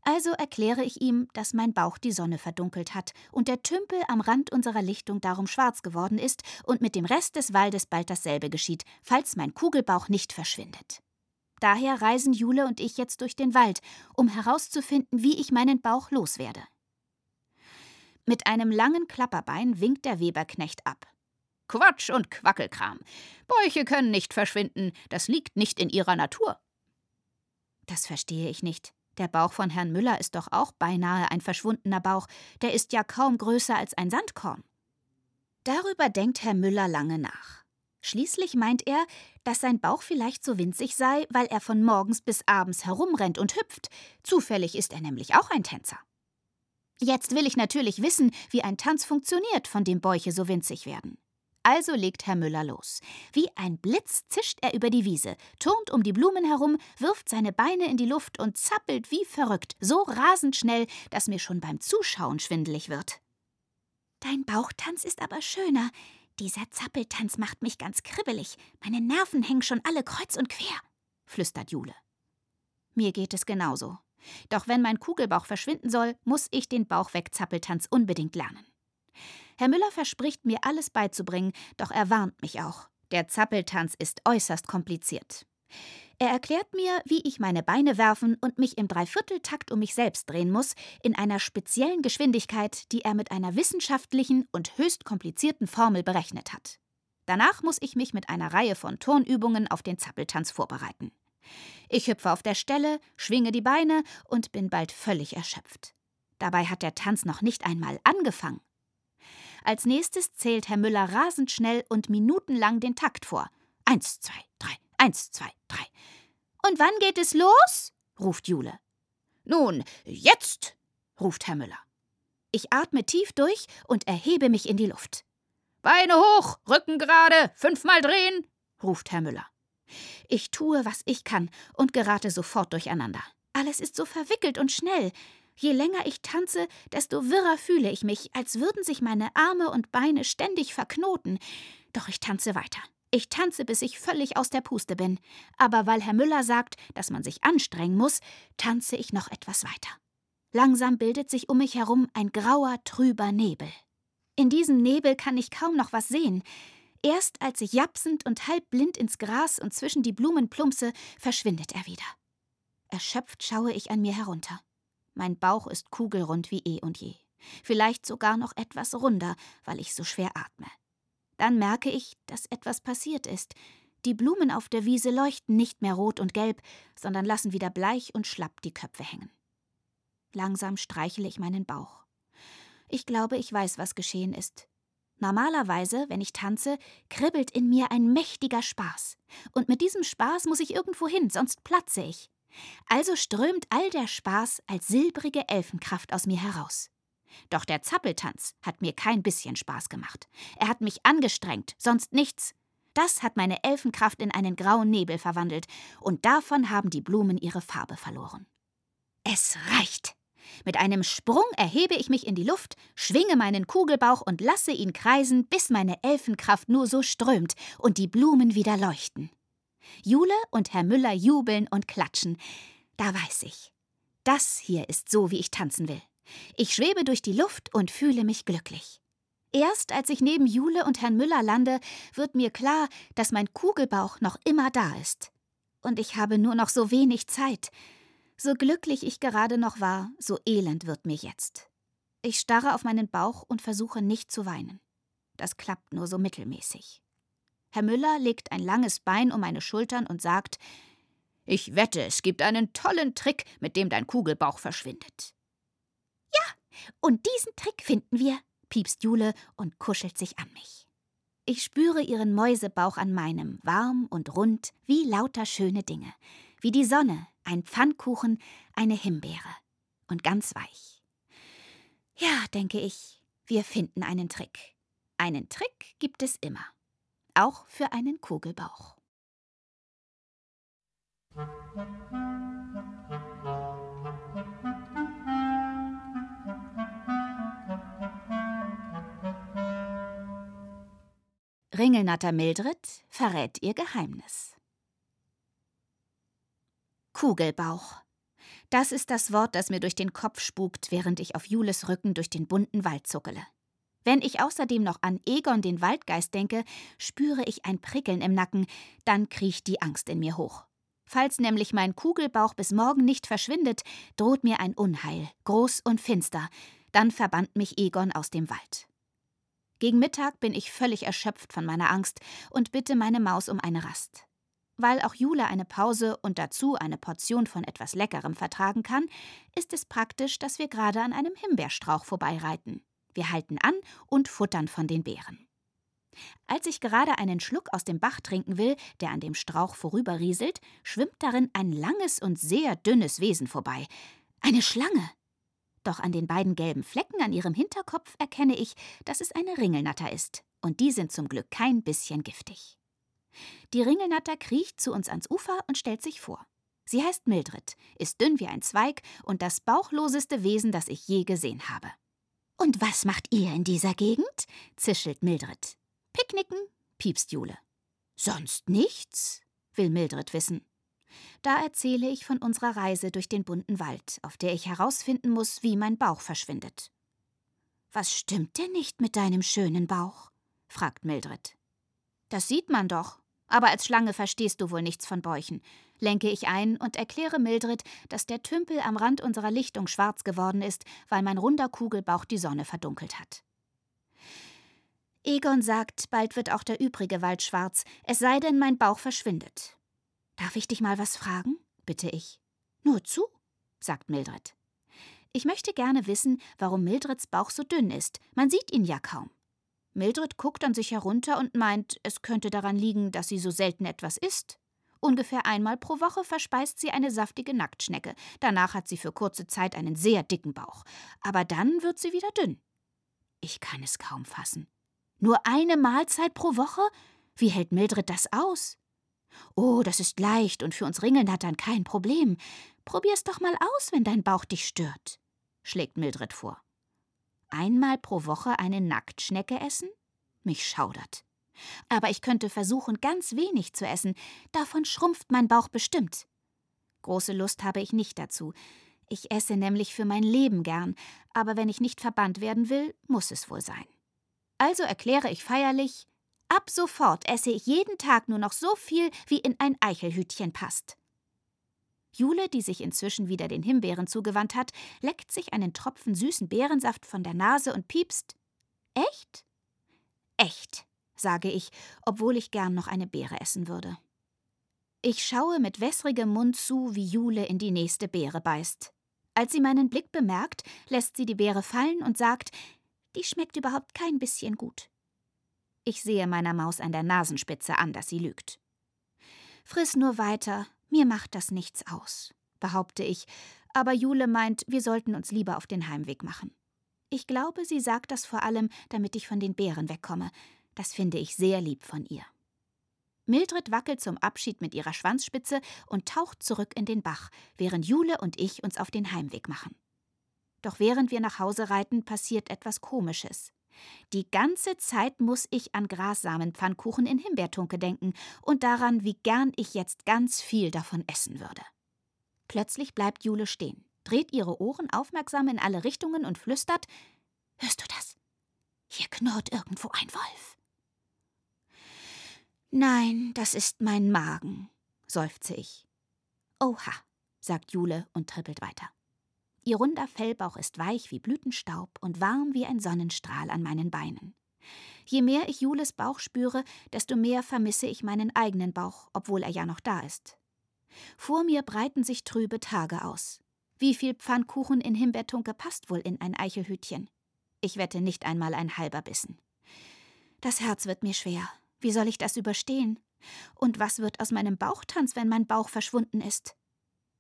Also erkläre ich ihm, dass mein Bauch die Sonne verdunkelt hat und der Tümpel am Rand unserer Lichtung darum schwarz geworden ist und mit dem Rest des Waldes bald dasselbe geschieht, falls mein Kugelbauch nicht verschwindet. Daher reisen Jule und ich jetzt durch den Wald, um herauszufinden, wie ich meinen Bauch loswerde. Mit einem langen Klapperbein winkt der Weberknecht ab. Quatsch und Quackelkram. Bäuche können nicht verschwinden, das liegt nicht in ihrer Natur. Das verstehe ich nicht. Der Bauch von Herrn Müller ist doch auch beinahe ein verschwundener Bauch, der ist ja kaum größer als ein Sandkorn. Darüber denkt Herr Müller lange nach. Schließlich meint er, dass sein Bauch vielleicht so winzig sei, weil er von morgens bis abends herumrennt und hüpft. Zufällig ist er nämlich auch ein Tänzer. Jetzt will ich natürlich wissen, wie ein Tanz funktioniert, von dem Bäuche so winzig werden. Also legt Herr Müller los. Wie ein Blitz zischt er über die Wiese, turnt um die Blumen herum, wirft seine Beine in die Luft und zappelt wie verrückt, so rasend schnell, dass mir schon beim Zuschauen schwindelig wird. Dein Bauchtanz ist aber schöner. Dieser Zappeltanz macht mich ganz kribbelig. Meine Nerven hängen schon alle kreuz und quer, flüstert Jule. Mir geht es genauso. Doch wenn mein Kugelbauch verschwinden soll, muss ich den Bauchwegzappeltanz unbedingt lernen. Herr Müller verspricht mir alles beizubringen, doch er warnt mich auch. Der Zappeltanz ist äußerst kompliziert. Er erklärt mir, wie ich meine Beine werfen und mich im Dreivierteltakt um mich selbst drehen muss, in einer speziellen Geschwindigkeit, die er mit einer wissenschaftlichen und höchst komplizierten Formel berechnet hat. Danach muss ich mich mit einer Reihe von Turnübungen auf den Zappeltanz vorbereiten. Ich hüpfe auf der Stelle, schwinge die Beine und bin bald völlig erschöpft. Dabei hat der Tanz noch nicht einmal angefangen. Als nächstes zählt Herr Müller rasend schnell und minutenlang den Takt vor. Eins, zwei, drei, eins, zwei, drei. Und wann geht es los? ruft Jule. Nun, jetzt, ruft Herr Müller. Ich atme tief durch und erhebe mich in die Luft. Beine hoch, Rücken gerade, fünfmal drehen, ruft Herr Müller. Ich tue, was ich kann und gerate sofort durcheinander. Alles ist so verwickelt und schnell. Je länger ich tanze, desto wirrer fühle ich mich, als würden sich meine Arme und Beine ständig verknoten. Doch ich tanze weiter. Ich tanze, bis ich völlig aus der Puste bin. Aber weil Herr Müller sagt, dass man sich anstrengen muss, tanze ich noch etwas weiter. Langsam bildet sich um mich herum ein grauer, trüber Nebel. In diesem Nebel kann ich kaum noch was sehen. Erst als ich japsend und halb blind ins Gras und zwischen die Blumen plumpse, verschwindet er wieder. Erschöpft schaue ich an mir herunter. Mein Bauch ist kugelrund wie eh und je. Vielleicht sogar noch etwas runder, weil ich so schwer atme. Dann merke ich, dass etwas passiert ist. Die Blumen auf der Wiese leuchten nicht mehr rot und gelb, sondern lassen wieder bleich und schlapp die Köpfe hängen. Langsam streichle ich meinen Bauch. Ich glaube, ich weiß, was geschehen ist. Normalerweise, wenn ich tanze, kribbelt in mir ein mächtiger Spaß. Und mit diesem Spaß muss ich irgendwo hin, sonst platze ich. Also strömt all der Spaß als silbrige Elfenkraft aus mir heraus. Doch der Zappeltanz hat mir kein bisschen Spaß gemacht. Er hat mich angestrengt, sonst nichts. Das hat meine Elfenkraft in einen grauen Nebel verwandelt, und davon haben die Blumen ihre Farbe verloren. Es reicht. Mit einem Sprung erhebe ich mich in die Luft, schwinge meinen Kugelbauch und lasse ihn kreisen, bis meine Elfenkraft nur so strömt und die Blumen wieder leuchten. Jule und Herr Müller jubeln und klatschen. Da weiß ich. Das hier ist so, wie ich tanzen will. Ich schwebe durch die Luft und fühle mich glücklich. Erst als ich neben Jule und Herrn Müller lande, wird mir klar, dass mein Kugelbauch noch immer da ist. Und ich habe nur noch so wenig Zeit. So glücklich ich gerade noch war, so elend wird mir jetzt. Ich starre auf meinen Bauch und versuche nicht zu weinen. Das klappt nur so mittelmäßig. Herr Müller legt ein langes Bein um meine Schultern und sagt Ich wette, es gibt einen tollen Trick, mit dem dein Kugelbauch verschwindet. Ja, und diesen Trick finden wir, piepst Jule und kuschelt sich an mich. Ich spüre ihren Mäusebauch an meinem, warm und rund wie lauter schöne Dinge, wie die Sonne, ein Pfannkuchen, eine Himbeere und ganz weich. Ja, denke ich, wir finden einen Trick. Einen Trick gibt es immer auch für einen Kugelbauch. Ringelnatter Mildred verrät ihr Geheimnis. Kugelbauch. Das ist das Wort, das mir durch den Kopf spukt, während ich auf Jules Rücken durch den bunten Wald zuckele. Wenn ich außerdem noch an Egon den Waldgeist denke, spüre ich ein Prickeln im Nacken, dann kriecht die Angst in mir hoch. Falls nämlich mein Kugelbauch bis morgen nicht verschwindet, droht mir ein Unheil, groß und finster. Dann verbannt mich Egon aus dem Wald. Gegen Mittag bin ich völlig erschöpft von meiner Angst und bitte meine Maus um eine Rast. Weil auch Jule eine Pause und dazu eine Portion von etwas Leckerem vertragen kann, ist es praktisch, dass wir gerade an einem Himbeerstrauch vorbeireiten. Wir halten an und futtern von den Beeren. Als ich gerade einen Schluck aus dem Bach trinken will, der an dem Strauch vorüberrieselt, schwimmt darin ein langes und sehr dünnes Wesen vorbei. Eine Schlange. Doch an den beiden gelben Flecken an ihrem Hinterkopf erkenne ich, dass es eine Ringelnatter ist. Und die sind zum Glück kein bisschen giftig. Die Ringelnatter kriecht zu uns ans Ufer und stellt sich vor. Sie heißt Mildred, ist dünn wie ein Zweig und das bauchloseste Wesen, das ich je gesehen habe. Und was macht ihr in dieser Gegend? zischelt Mildred. Picknicken, piepst Jule. Sonst nichts? will Mildred wissen. Da erzähle ich von unserer Reise durch den bunten Wald, auf der ich herausfinden muss, wie mein Bauch verschwindet. Was stimmt denn nicht mit deinem schönen Bauch? fragt Mildred. Das sieht man doch, aber als Schlange verstehst du wohl nichts von Bäuchen, lenke ich ein und erkläre Mildred, dass der Tümpel am Rand unserer Lichtung schwarz geworden ist, weil mein runder Kugelbauch die Sonne verdunkelt hat. Egon sagt, bald wird auch der übrige Wald schwarz, es sei denn, mein Bauch verschwindet. Darf ich dich mal was fragen? bitte ich. Nur zu, sagt Mildred. Ich möchte gerne wissen, warum Mildreds Bauch so dünn ist. Man sieht ihn ja kaum. Mildred guckt an sich herunter und meint, es könnte daran liegen, dass sie so selten etwas isst. Ungefähr einmal pro Woche verspeist sie eine saftige Nacktschnecke. Danach hat sie für kurze Zeit einen sehr dicken Bauch. Aber dann wird sie wieder dünn. Ich kann es kaum fassen. Nur eine Mahlzeit pro Woche? Wie hält Mildred das aus? Oh, das ist leicht und für uns Ringelnattern kein Problem. Probier's doch mal aus, wenn dein Bauch dich stört, schlägt Mildred vor einmal pro Woche eine Nacktschnecke essen? Mich schaudert. Aber ich könnte versuchen, ganz wenig zu essen. Davon schrumpft mein Bauch bestimmt. Große Lust habe ich nicht dazu. Ich esse nämlich für mein Leben gern, aber wenn ich nicht verbannt werden will, muss es wohl sein. Also erkläre ich feierlich, ab sofort esse ich jeden Tag nur noch so viel, wie in ein Eichelhütchen passt. Jule, die sich inzwischen wieder den Himbeeren zugewandt hat, leckt sich einen Tropfen süßen Beerensaft von der Nase und piepst. Echt? Echt, sage ich, obwohl ich gern noch eine Beere essen würde. Ich schaue mit wässrigem Mund zu, wie Jule in die nächste Beere beißt. Als sie meinen Blick bemerkt, lässt sie die Beere fallen und sagt, die schmeckt überhaupt kein bisschen gut. Ich sehe meiner Maus an der Nasenspitze an, dass sie lügt. Friss nur weiter, mir macht das nichts aus, behaupte ich, aber Jule meint, wir sollten uns lieber auf den Heimweg machen. Ich glaube, sie sagt das vor allem, damit ich von den Bären wegkomme. Das finde ich sehr lieb von ihr. Mildred wackelt zum Abschied mit ihrer Schwanzspitze und taucht zurück in den Bach, während Jule und ich uns auf den Heimweg machen. Doch während wir nach Hause reiten, passiert etwas Komisches. Die ganze Zeit muss ich an Grassamenpfannkuchen in Himbeertunke denken und daran, wie gern ich jetzt ganz viel davon essen würde. Plötzlich bleibt Jule stehen, dreht ihre Ohren aufmerksam in alle Richtungen und flüstert: Hörst du das? Hier knurrt irgendwo ein Wolf. Nein, das ist mein Magen, seufze ich. Oha, sagt Jule und trippelt weiter. Ihr runder Fellbauch ist weich wie Blütenstaub und warm wie ein Sonnenstrahl an meinen Beinen. Je mehr ich Jules Bauch spüre, desto mehr vermisse ich meinen eigenen Bauch, obwohl er ja noch da ist. Vor mir breiten sich trübe Tage aus. Wie viel Pfannkuchen in Himbeertunke passt wohl in ein Eichelhütchen? Ich wette nicht einmal ein halber Bissen. Das Herz wird mir schwer. Wie soll ich das überstehen? Und was wird aus meinem Bauchtanz, wenn mein Bauch verschwunden ist?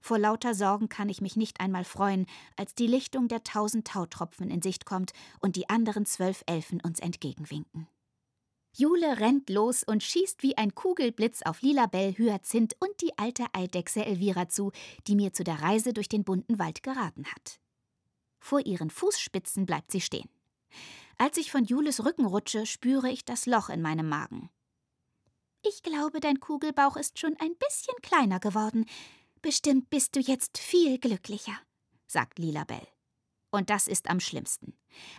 Vor lauter Sorgen kann ich mich nicht einmal freuen, als die Lichtung der tausend Tautropfen in Sicht kommt und die anderen zwölf Elfen uns entgegenwinken. Jule rennt los und schießt wie ein Kugelblitz auf Lilabell, Hyazinth und die alte Eidechse Elvira zu, die mir zu der Reise durch den bunten Wald geraten hat. Vor ihren Fußspitzen bleibt sie stehen. Als ich von Jules Rücken rutsche, spüre ich das Loch in meinem Magen. Ich glaube, dein Kugelbauch ist schon ein bisschen kleiner geworden. Bestimmt bist du jetzt viel glücklicher, sagt Lilabell. Und das ist am schlimmsten.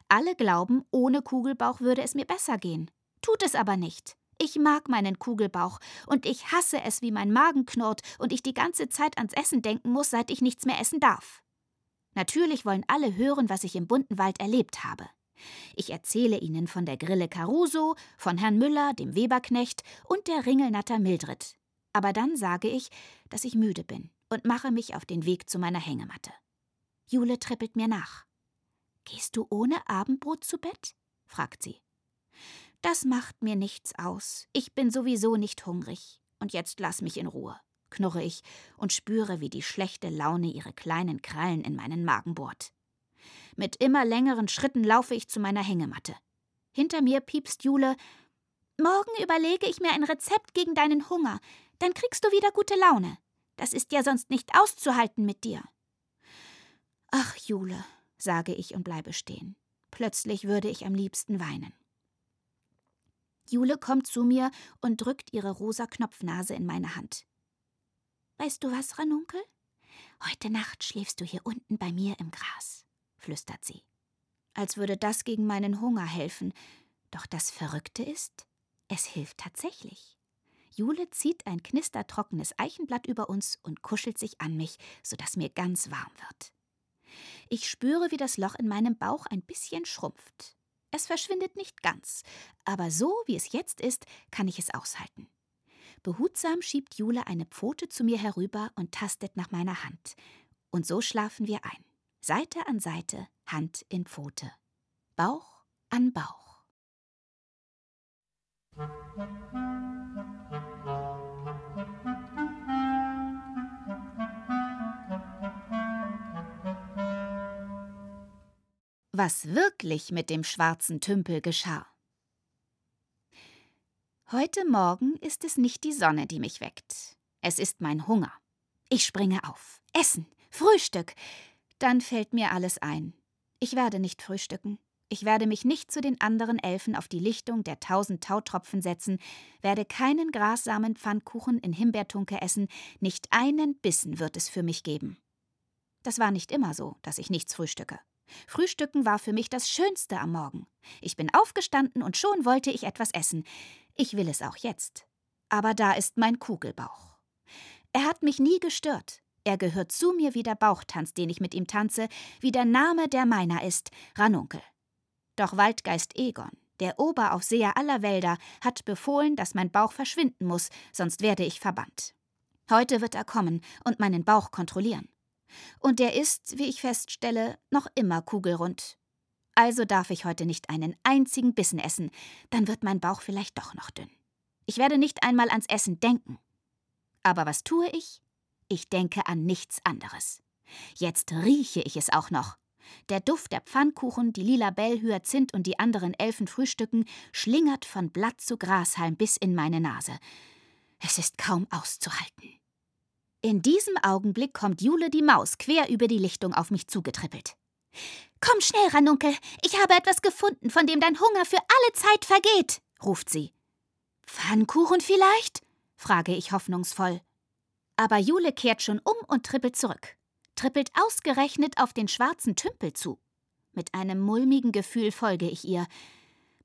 Alle glauben, ohne Kugelbauch würde es mir besser gehen. Tut es aber nicht. Ich mag meinen Kugelbauch und ich hasse es, wie mein Magen knurrt und ich die ganze Zeit ans Essen denken muss, seit ich nichts mehr essen darf. Natürlich wollen alle hören, was ich im bunten Wald erlebt habe. Ich erzähle Ihnen von der Grille Caruso, von Herrn Müller, dem Weberknecht und der Ringelnatter Mildred. Aber dann sage ich, dass ich müde bin und mache mich auf den Weg zu meiner Hängematte. Jule trippelt mir nach. Gehst du ohne Abendbrot zu Bett? fragt sie. Das macht mir nichts aus. Ich bin sowieso nicht hungrig. Und jetzt lass mich in Ruhe, knurre ich und spüre, wie die schlechte Laune ihre kleinen Krallen in meinen Magen bohrt. Mit immer längeren Schritten laufe ich zu meiner Hängematte. Hinter mir piepst Jule. Morgen überlege ich mir ein Rezept gegen deinen Hunger. Dann kriegst du wieder gute Laune. Das ist ja sonst nicht auszuhalten mit dir. Ach, Jule, sage ich und bleibe stehen. Plötzlich würde ich am liebsten weinen. Jule kommt zu mir und drückt ihre rosa Knopfnase in meine Hand. Weißt du was, Ranunkel? Heute Nacht schläfst du hier unten bei mir im Gras flüstert sie. Als würde das gegen meinen Hunger helfen. Doch das Verrückte ist, es hilft tatsächlich. Jule zieht ein knistertrockenes Eichenblatt über uns und kuschelt sich an mich, sodass mir ganz warm wird. Ich spüre, wie das Loch in meinem Bauch ein bisschen schrumpft. Es verschwindet nicht ganz, aber so wie es jetzt ist, kann ich es aushalten. Behutsam schiebt Jule eine Pfote zu mir herüber und tastet nach meiner Hand. Und so schlafen wir ein. Seite an Seite, Hand in Pfote, Bauch an Bauch. Was wirklich mit dem schwarzen Tümpel geschah. Heute Morgen ist es nicht die Sonne, die mich weckt. Es ist mein Hunger. Ich springe auf. Essen. Frühstück. Dann fällt mir alles ein. Ich werde nicht frühstücken. Ich werde mich nicht zu den anderen Elfen auf die Lichtung der tausend Tautropfen setzen, werde keinen grassamen Pfannkuchen in Himbeertunke essen, nicht einen Bissen wird es für mich geben. Das war nicht immer so, dass ich nichts frühstücke. Frühstücken war für mich das Schönste am Morgen. Ich bin aufgestanden und schon wollte ich etwas essen. Ich will es auch jetzt. Aber da ist mein Kugelbauch. Er hat mich nie gestört. Er gehört zu mir wie der Bauchtanz, den ich mit ihm tanze, wie der Name, der meiner ist, Ranunkel. Doch Waldgeist Egon, der Oberaufseher aller Wälder, hat befohlen, dass mein Bauch verschwinden muss, sonst werde ich verbannt. Heute wird er kommen und meinen Bauch kontrollieren. Und der ist, wie ich feststelle, noch immer kugelrund. Also darf ich heute nicht einen einzigen Bissen essen, dann wird mein Bauch vielleicht doch noch dünn. Ich werde nicht einmal ans Essen denken. Aber was tue ich? Ich denke an nichts anderes. Jetzt rieche ich es auch noch. Der Duft der Pfannkuchen, die lila Bellhyazinth und die anderen Elfen frühstücken, schlingert von Blatt zu Grashalm bis in meine Nase. Es ist kaum auszuhalten. In diesem Augenblick kommt Jule die Maus quer über die Lichtung auf mich zugetrippelt. Komm schnell, Ranunkel, ich habe etwas gefunden, von dem dein Hunger für alle Zeit vergeht, ruft sie. Pfannkuchen vielleicht? frage ich hoffnungsvoll. Aber Jule kehrt schon um und trippelt zurück. Trippelt ausgerechnet auf den schwarzen Tümpel zu. Mit einem mulmigen Gefühl folge ich ihr.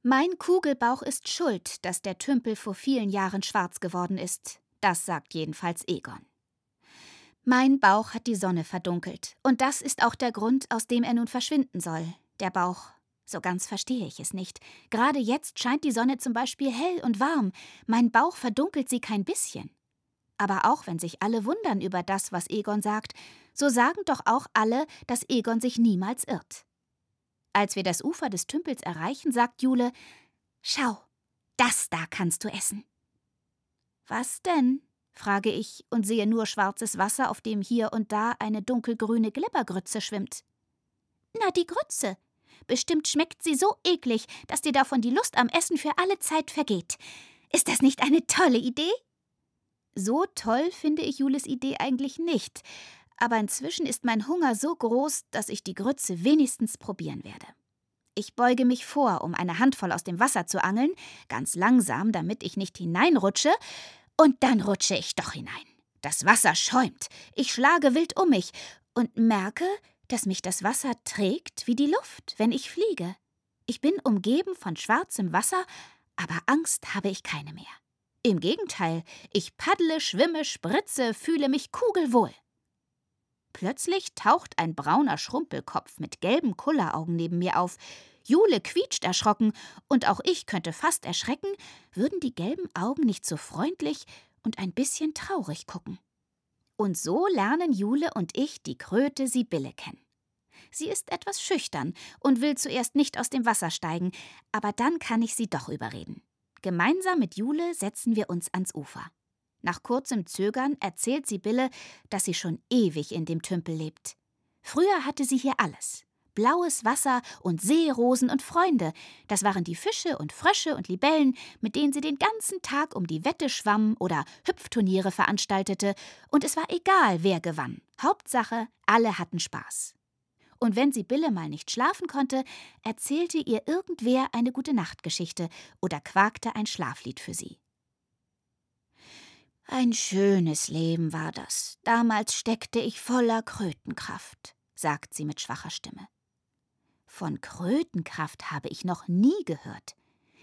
Mein Kugelbauch ist schuld, dass der Tümpel vor vielen Jahren schwarz geworden ist. Das sagt jedenfalls Egon. Mein Bauch hat die Sonne verdunkelt, und das ist auch der Grund, aus dem er nun verschwinden soll. Der Bauch. So ganz verstehe ich es nicht. Gerade jetzt scheint die Sonne zum Beispiel hell und warm. Mein Bauch verdunkelt sie kein bisschen. Aber auch wenn sich alle wundern über das, was Egon sagt, so sagen doch auch alle, dass Egon sich niemals irrt. Als wir das Ufer des Tümpels erreichen, sagt Jule: Schau, das da kannst du essen. Was denn? Frage ich und sehe nur schwarzes Wasser, auf dem hier und da eine dunkelgrüne Glibbergrütze schwimmt. Na, die Grütze. Bestimmt schmeckt sie so eklig, dass dir davon die Lust am Essen für alle Zeit vergeht. Ist das nicht eine tolle Idee? So toll finde ich Jules Idee eigentlich nicht, aber inzwischen ist mein Hunger so groß, dass ich die Grütze wenigstens probieren werde. Ich beuge mich vor, um eine Handvoll aus dem Wasser zu angeln, ganz langsam, damit ich nicht hineinrutsche, und dann rutsche ich doch hinein. Das Wasser schäumt. Ich schlage wild um mich und merke, dass mich das Wasser trägt wie die Luft, wenn ich fliege. Ich bin umgeben von schwarzem Wasser, aber Angst habe ich keine mehr. Im Gegenteil, ich paddle, schwimme, spritze, fühle mich kugelwohl. Plötzlich taucht ein brauner Schrumpelkopf mit gelben Kulleraugen neben mir auf. Jule quietscht erschrocken, und auch ich könnte fast erschrecken, würden die gelben Augen nicht so freundlich und ein bisschen traurig gucken. Und so lernen Jule und ich die Kröte Sibylle kennen. Sie ist etwas schüchtern und will zuerst nicht aus dem Wasser steigen, aber dann kann ich sie doch überreden. Gemeinsam mit Jule setzen wir uns ans Ufer. Nach kurzem Zögern erzählt Sibylle, dass sie schon ewig in dem Tümpel lebt. Früher hatte sie hier alles. Blaues Wasser und Seerosen und Freunde. Das waren die Fische und Frösche und Libellen, mit denen sie den ganzen Tag um die Wette schwamm oder Hüpfturniere veranstaltete. Und es war egal, wer gewann. Hauptsache, alle hatten Spaß. Und wenn Sibylle mal nicht schlafen konnte, erzählte ihr irgendwer eine gute Nachtgeschichte oder quakte ein Schlaflied für sie. Ein schönes Leben war das. Damals steckte ich voller Krötenkraft, sagt sie mit schwacher Stimme. Von Krötenkraft habe ich noch nie gehört.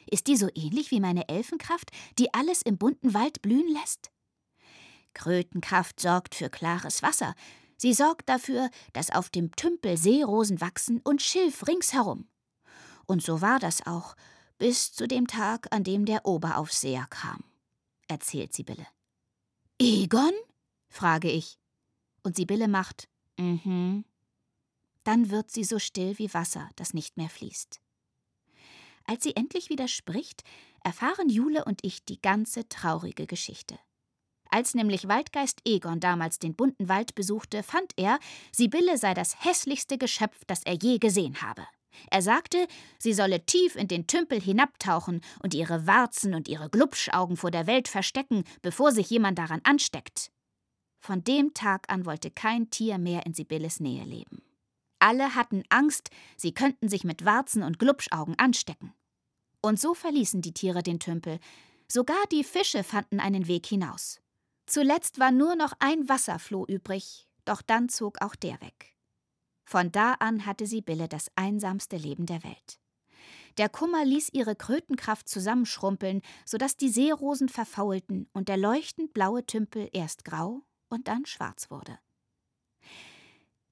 Ist die so ähnlich wie meine Elfenkraft, die alles im bunten Wald blühen lässt? Krötenkraft sorgt für klares Wasser. Sie sorgt dafür, dass auf dem Tümpel Seerosen wachsen und Schilf ringsherum. Und so war das auch, bis zu dem Tag, an dem der Oberaufseher kam, erzählt Sibylle. Egon? frage ich. Und Sibylle macht, mhm. Dann wird sie so still wie Wasser, das nicht mehr fließt. Als sie endlich wieder spricht, erfahren Jule und ich die ganze traurige Geschichte. Als nämlich Waldgeist Egon damals den bunten Wald besuchte, fand er, Sibylle sei das hässlichste Geschöpf, das er je gesehen habe. Er sagte, sie solle tief in den Tümpel hinabtauchen und ihre Warzen und ihre Glubschaugen vor der Welt verstecken, bevor sich jemand daran ansteckt. Von dem Tag an wollte kein Tier mehr in Sibylles Nähe leben. Alle hatten Angst, sie könnten sich mit Warzen und Glubschaugen anstecken. Und so verließen die Tiere den Tümpel. Sogar die Fische fanden einen Weg hinaus. Zuletzt war nur noch ein Wasserfloh übrig, doch dann zog auch der weg. Von da an hatte Sibylle das einsamste Leben der Welt. Der Kummer ließ ihre Krötenkraft zusammenschrumpeln, sodass die Seerosen verfaulten und der leuchtend blaue Tümpel erst grau und dann schwarz wurde.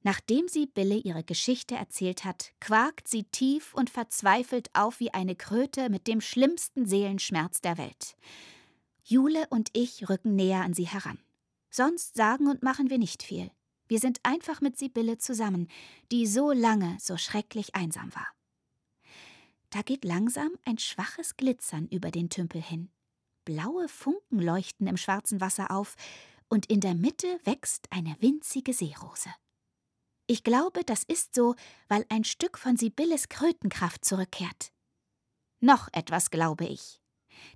Nachdem Sibylle ihre Geschichte erzählt hat, quakt sie tief und verzweifelt auf wie eine Kröte mit dem schlimmsten Seelenschmerz der Welt. Jule und ich rücken näher an sie heran. Sonst sagen und machen wir nicht viel. Wir sind einfach mit Sibylle zusammen, die so lange so schrecklich einsam war. Da geht langsam ein schwaches Glitzern über den Tümpel hin. Blaue Funken leuchten im schwarzen Wasser auf, und in der Mitte wächst eine winzige Seerose. Ich glaube, das ist so, weil ein Stück von Sibylles Krötenkraft zurückkehrt. Noch etwas glaube ich.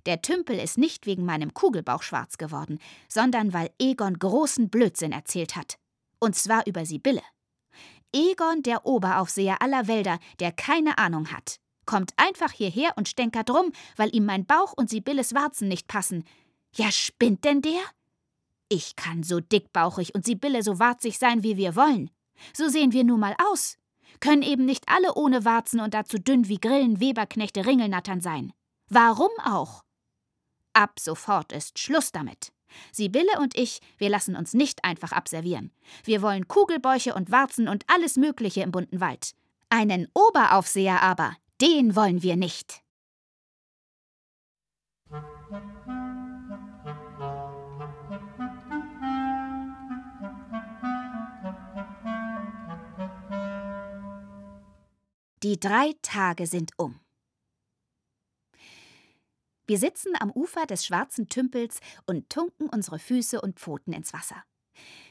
Der Tümpel ist nicht wegen meinem Kugelbauch schwarz geworden, sondern weil Egon großen Blödsinn erzählt hat. Und zwar über Sibylle. Egon, der Oberaufseher aller Wälder, der keine Ahnung hat, kommt einfach hierher und stänkert rum, weil ihm mein Bauch und Sibylles Warzen nicht passen. Ja, spinnt denn der? Ich kann so dickbauchig und Sibylle so warzig sein, wie wir wollen. So sehen wir nun mal aus. Können eben nicht alle ohne Warzen und dazu dünn wie Grillen, Weberknechte, Ringelnattern sein. Warum auch? Ab sofort ist Schluss damit. Sibylle und ich, wir lassen uns nicht einfach abservieren. Wir wollen Kugelbäuche und Warzen und alles Mögliche im bunten Wald. Einen Oberaufseher aber, den wollen wir nicht. Die drei Tage sind um. Wir sitzen am Ufer des schwarzen Tümpels und tunken unsere Füße und Pfoten ins Wasser.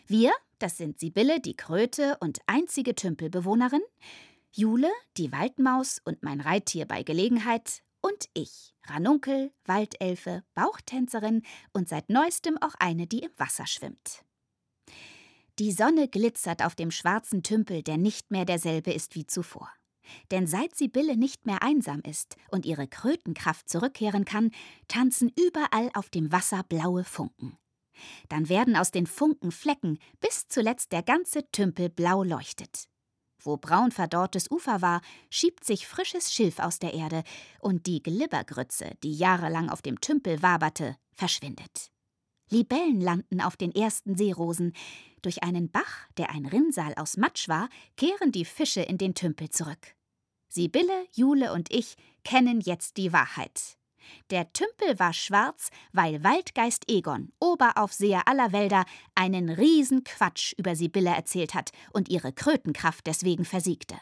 Wir, das sind Sibylle, die Kröte und einzige Tümpelbewohnerin, Jule, die Waldmaus und mein Reittier bei Gelegenheit, und ich, Ranunkel, Waldelfe, Bauchtänzerin und seit neuestem auch eine, die im Wasser schwimmt. Die Sonne glitzert auf dem schwarzen Tümpel, der nicht mehr derselbe ist wie zuvor. Denn seit Sibylle nicht mehr einsam ist und ihre Krötenkraft zurückkehren kann, tanzen überall auf dem Wasser blaue Funken. Dann werden aus den Funken Flecken, bis zuletzt der ganze Tümpel blau leuchtet. Wo braun verdorrtes Ufer war, schiebt sich frisches Schilf aus der Erde und die Glibbergrütze, die jahrelang auf dem Tümpel waberte, verschwindet. Libellen landen auf den ersten Seerosen. Durch einen Bach, der ein Rinnsal aus Matsch war, kehren die Fische in den Tümpel zurück. Sibylle, Jule und ich kennen jetzt die Wahrheit. Der Tümpel war schwarz, weil Waldgeist Egon, Oberaufseher aller Wälder, einen Riesenquatsch über Sibylle erzählt hat und ihre Krötenkraft deswegen versiegte.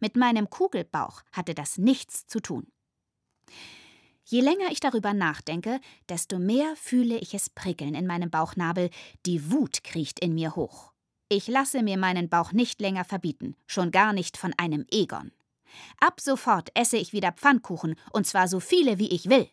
Mit meinem Kugelbauch hatte das nichts zu tun. Je länger ich darüber nachdenke, desto mehr fühle ich es prickeln in meinem Bauchnabel, die Wut kriecht in mir hoch. Ich lasse mir meinen Bauch nicht länger verbieten, schon gar nicht von einem Egon. Ab sofort esse ich wieder Pfannkuchen, und zwar so viele, wie ich will.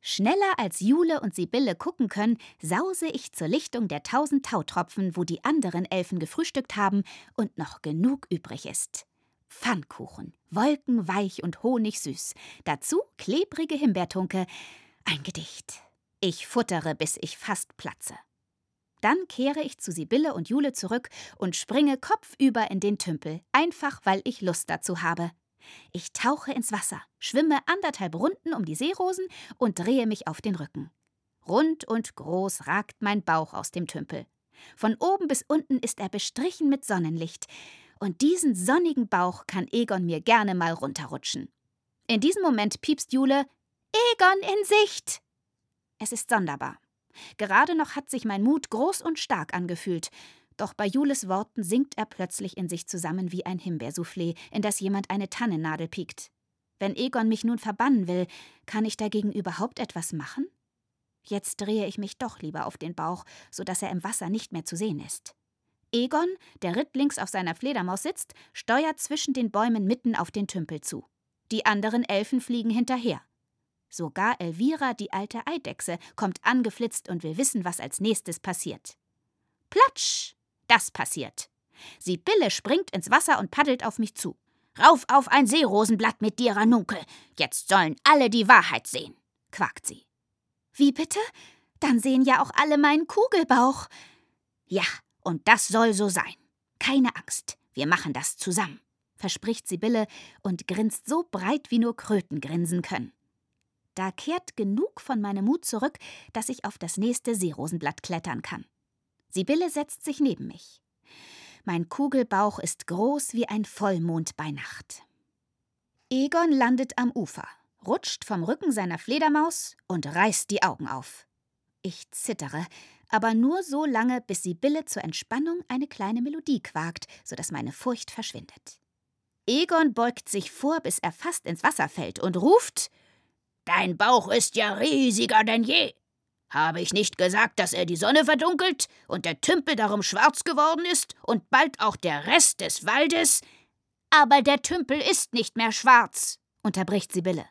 Schneller als Jule und Sibylle gucken können, sause ich zur Lichtung der tausend Tautropfen, wo die anderen Elfen gefrühstückt haben und noch genug übrig ist. Pfannkuchen, wolkenweich und honigsüß, dazu klebrige Himbeertunke, ein Gedicht. Ich futtere, bis ich fast platze. Dann kehre ich zu Sibylle und Jule zurück und springe kopfüber in den Tümpel, einfach weil ich Lust dazu habe. Ich tauche ins Wasser, schwimme anderthalb Runden um die Seerosen und drehe mich auf den Rücken. Rund und groß ragt mein Bauch aus dem Tümpel. Von oben bis unten ist er bestrichen mit Sonnenlicht, und diesen sonnigen Bauch kann Egon mir gerne mal runterrutschen. In diesem Moment piepst Jule Egon in Sicht. Es ist sonderbar. Gerade noch hat sich mein Mut groß und stark angefühlt, doch bei Jules Worten sinkt er plötzlich in sich zusammen wie ein Himbeersoufflé, in das jemand eine Tannennadel piekt. Wenn Egon mich nun verbannen will, kann ich dagegen überhaupt etwas machen? Jetzt drehe ich mich doch lieber auf den Bauch, so dass er im Wasser nicht mehr zu sehen ist. Egon, der rittlings auf seiner Fledermaus sitzt, steuert zwischen den Bäumen mitten auf den Tümpel zu. Die anderen Elfen fliegen hinterher. Sogar Elvira, die alte Eidechse, kommt angeflitzt und will wissen, was als nächstes passiert. Platsch! Das passiert. Sibylle springt ins Wasser und paddelt auf mich zu. Rauf auf ein Seerosenblatt mit dir, Ranunkel. Jetzt sollen alle die Wahrheit sehen, quakt sie. Wie bitte? Dann sehen ja auch alle meinen Kugelbauch. Ja, und das soll so sein. Keine Angst, wir machen das zusammen, verspricht Sibylle und grinst so breit, wie nur Kröten grinsen können. Da kehrt genug von meinem Mut zurück, dass ich auf das nächste Seerosenblatt klettern kann. Sibylle setzt sich neben mich. Mein Kugelbauch ist groß wie ein Vollmond bei Nacht. Egon landet am Ufer, rutscht vom Rücken seiner Fledermaus und reißt die Augen auf. Ich zittere, aber nur so lange, bis Sibylle zur Entspannung eine kleine Melodie quakt, sodass meine Furcht verschwindet. Egon beugt sich vor, bis er fast ins Wasser fällt und ruft Dein Bauch ist ja riesiger denn je. Habe ich nicht gesagt, dass er die Sonne verdunkelt und der Tümpel darum schwarz geworden ist und bald auch der Rest des Waldes? Aber der Tümpel ist nicht mehr schwarz, unterbricht Sibylle.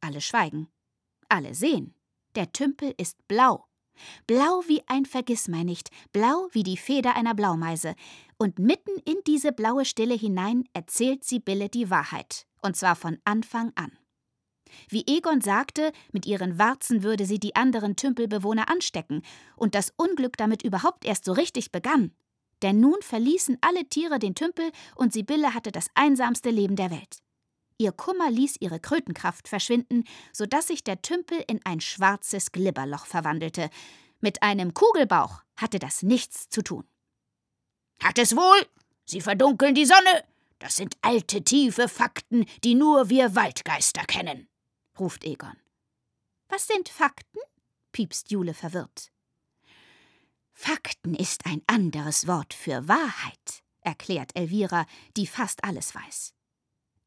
Alle schweigen. Alle sehen. Der Tümpel ist blau. Blau wie ein Vergissmeinnicht, blau wie die Feder einer Blaumeise. Und mitten in diese blaue Stille hinein erzählt Sibylle die Wahrheit. Und zwar von Anfang an. Wie Egon sagte, mit ihren Warzen würde sie die anderen Tümpelbewohner anstecken und das Unglück damit überhaupt erst so richtig begann. Denn nun verließen alle Tiere den Tümpel und Sibylle hatte das einsamste Leben der Welt. Ihr Kummer ließ ihre Krötenkraft verschwinden, so dass sich der Tümpel in ein schwarzes Glibberloch verwandelte. Mit einem Kugelbauch hatte das nichts zu tun. Hat es wohl? Sie verdunkeln die Sonne. Das sind alte, tiefe Fakten, die nur wir Waldgeister kennen ruft Egon. Was sind Fakten? piepst Jule verwirrt. Fakten ist ein anderes Wort für Wahrheit, erklärt Elvira, die fast alles weiß.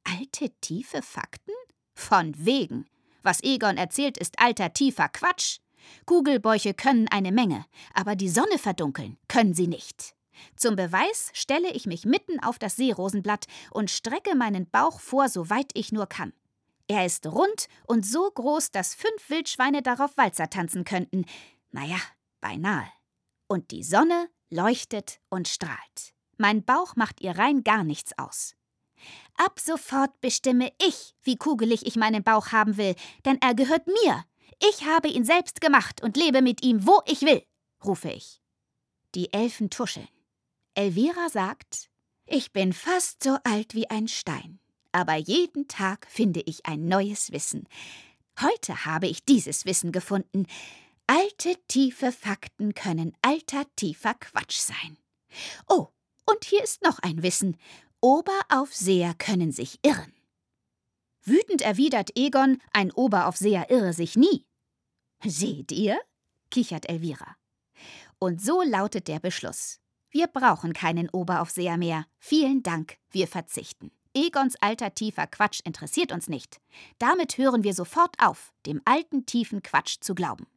Alte, tiefe Fakten? Von wegen. Was Egon erzählt, ist alter, tiefer Quatsch. Kugelbäuche können eine Menge, aber die Sonne verdunkeln können sie nicht. Zum Beweis stelle ich mich mitten auf das Seerosenblatt und strecke meinen Bauch vor, soweit ich nur kann. Er ist rund und so groß, dass fünf Wildschweine darauf Walzer tanzen könnten. Naja, beinahe. Und die Sonne leuchtet und strahlt. Mein Bauch macht ihr rein gar nichts aus. Ab sofort bestimme ich, wie kugelig ich meinen Bauch haben will, denn er gehört mir. Ich habe ihn selbst gemacht und lebe mit ihm, wo ich will, rufe ich. Die Elfen tuscheln. Elvira sagt, ich bin fast so alt wie ein Stein, aber jeden Tag finde ich ein neues Wissen. Heute habe ich dieses Wissen gefunden. Alte, tiefe Fakten können alter, tiefer Quatsch sein. Oh, und hier ist noch ein Wissen. Oberaufseher können sich irren. Wütend erwidert Egon, ein Oberaufseher irre sich nie. Seht ihr? kichert Elvira. Und so lautet der Beschluss. Wir brauchen keinen Oberaufseher mehr. Vielen Dank, wir verzichten. Egons alter tiefer Quatsch interessiert uns nicht. Damit hören wir sofort auf, dem alten tiefen Quatsch zu glauben.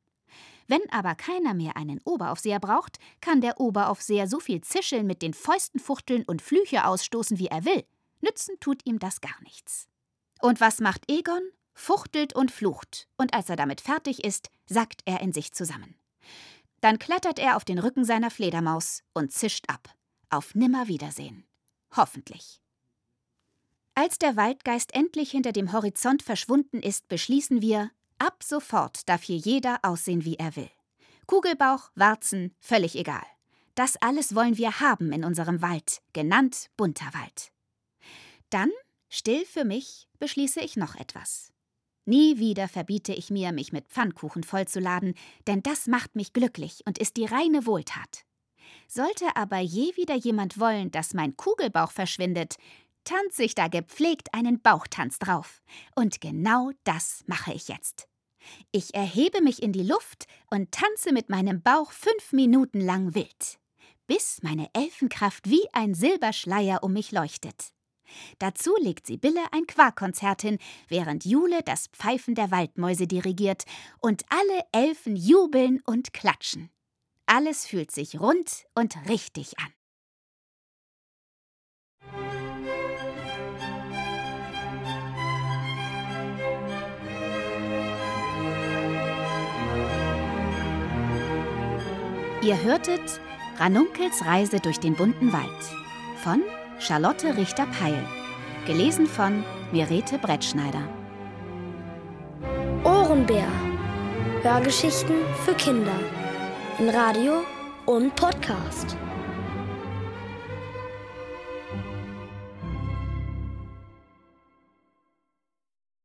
Wenn aber keiner mehr einen Oberaufseher braucht, kann der Oberaufseher so viel zischeln, mit den Fäusten fuchteln und Flüche ausstoßen, wie er will. Nützen tut ihm das gar nichts. Und was macht Egon? Fuchtelt und flucht, und als er damit fertig ist, sackt er in sich zusammen. Dann klettert er auf den Rücken seiner Fledermaus und zischt ab. Auf Nimmerwiedersehen. Hoffentlich. Als der Waldgeist endlich hinter dem Horizont verschwunden ist, beschließen wir, Ab sofort darf hier jeder aussehen, wie er will. Kugelbauch, Warzen, völlig egal. Das alles wollen wir haben in unserem Wald, genannt bunter Wald. Dann, still für mich, beschließe ich noch etwas. Nie wieder verbiete ich mir, mich mit Pfannkuchen vollzuladen, denn das macht mich glücklich und ist die reine Wohltat. Sollte aber je wieder jemand wollen, dass mein Kugelbauch verschwindet, tanze ich da gepflegt einen Bauchtanz drauf. Und genau das mache ich jetzt. Ich erhebe mich in die Luft und tanze mit meinem Bauch fünf Minuten lang wild, bis meine Elfenkraft wie ein Silberschleier um mich leuchtet. Dazu legt Sibylle ein Quarkkonzert hin, während Jule das Pfeifen der Waldmäuse dirigiert und alle Elfen jubeln und klatschen. Alles fühlt sich rund und richtig an. Ihr hörtet Ranunkels Reise durch den bunten Wald von Charlotte Richter-Peil. Gelesen von Mirete Brettschneider. Ohrenbär. Hörgeschichten für Kinder. In Radio und Podcast.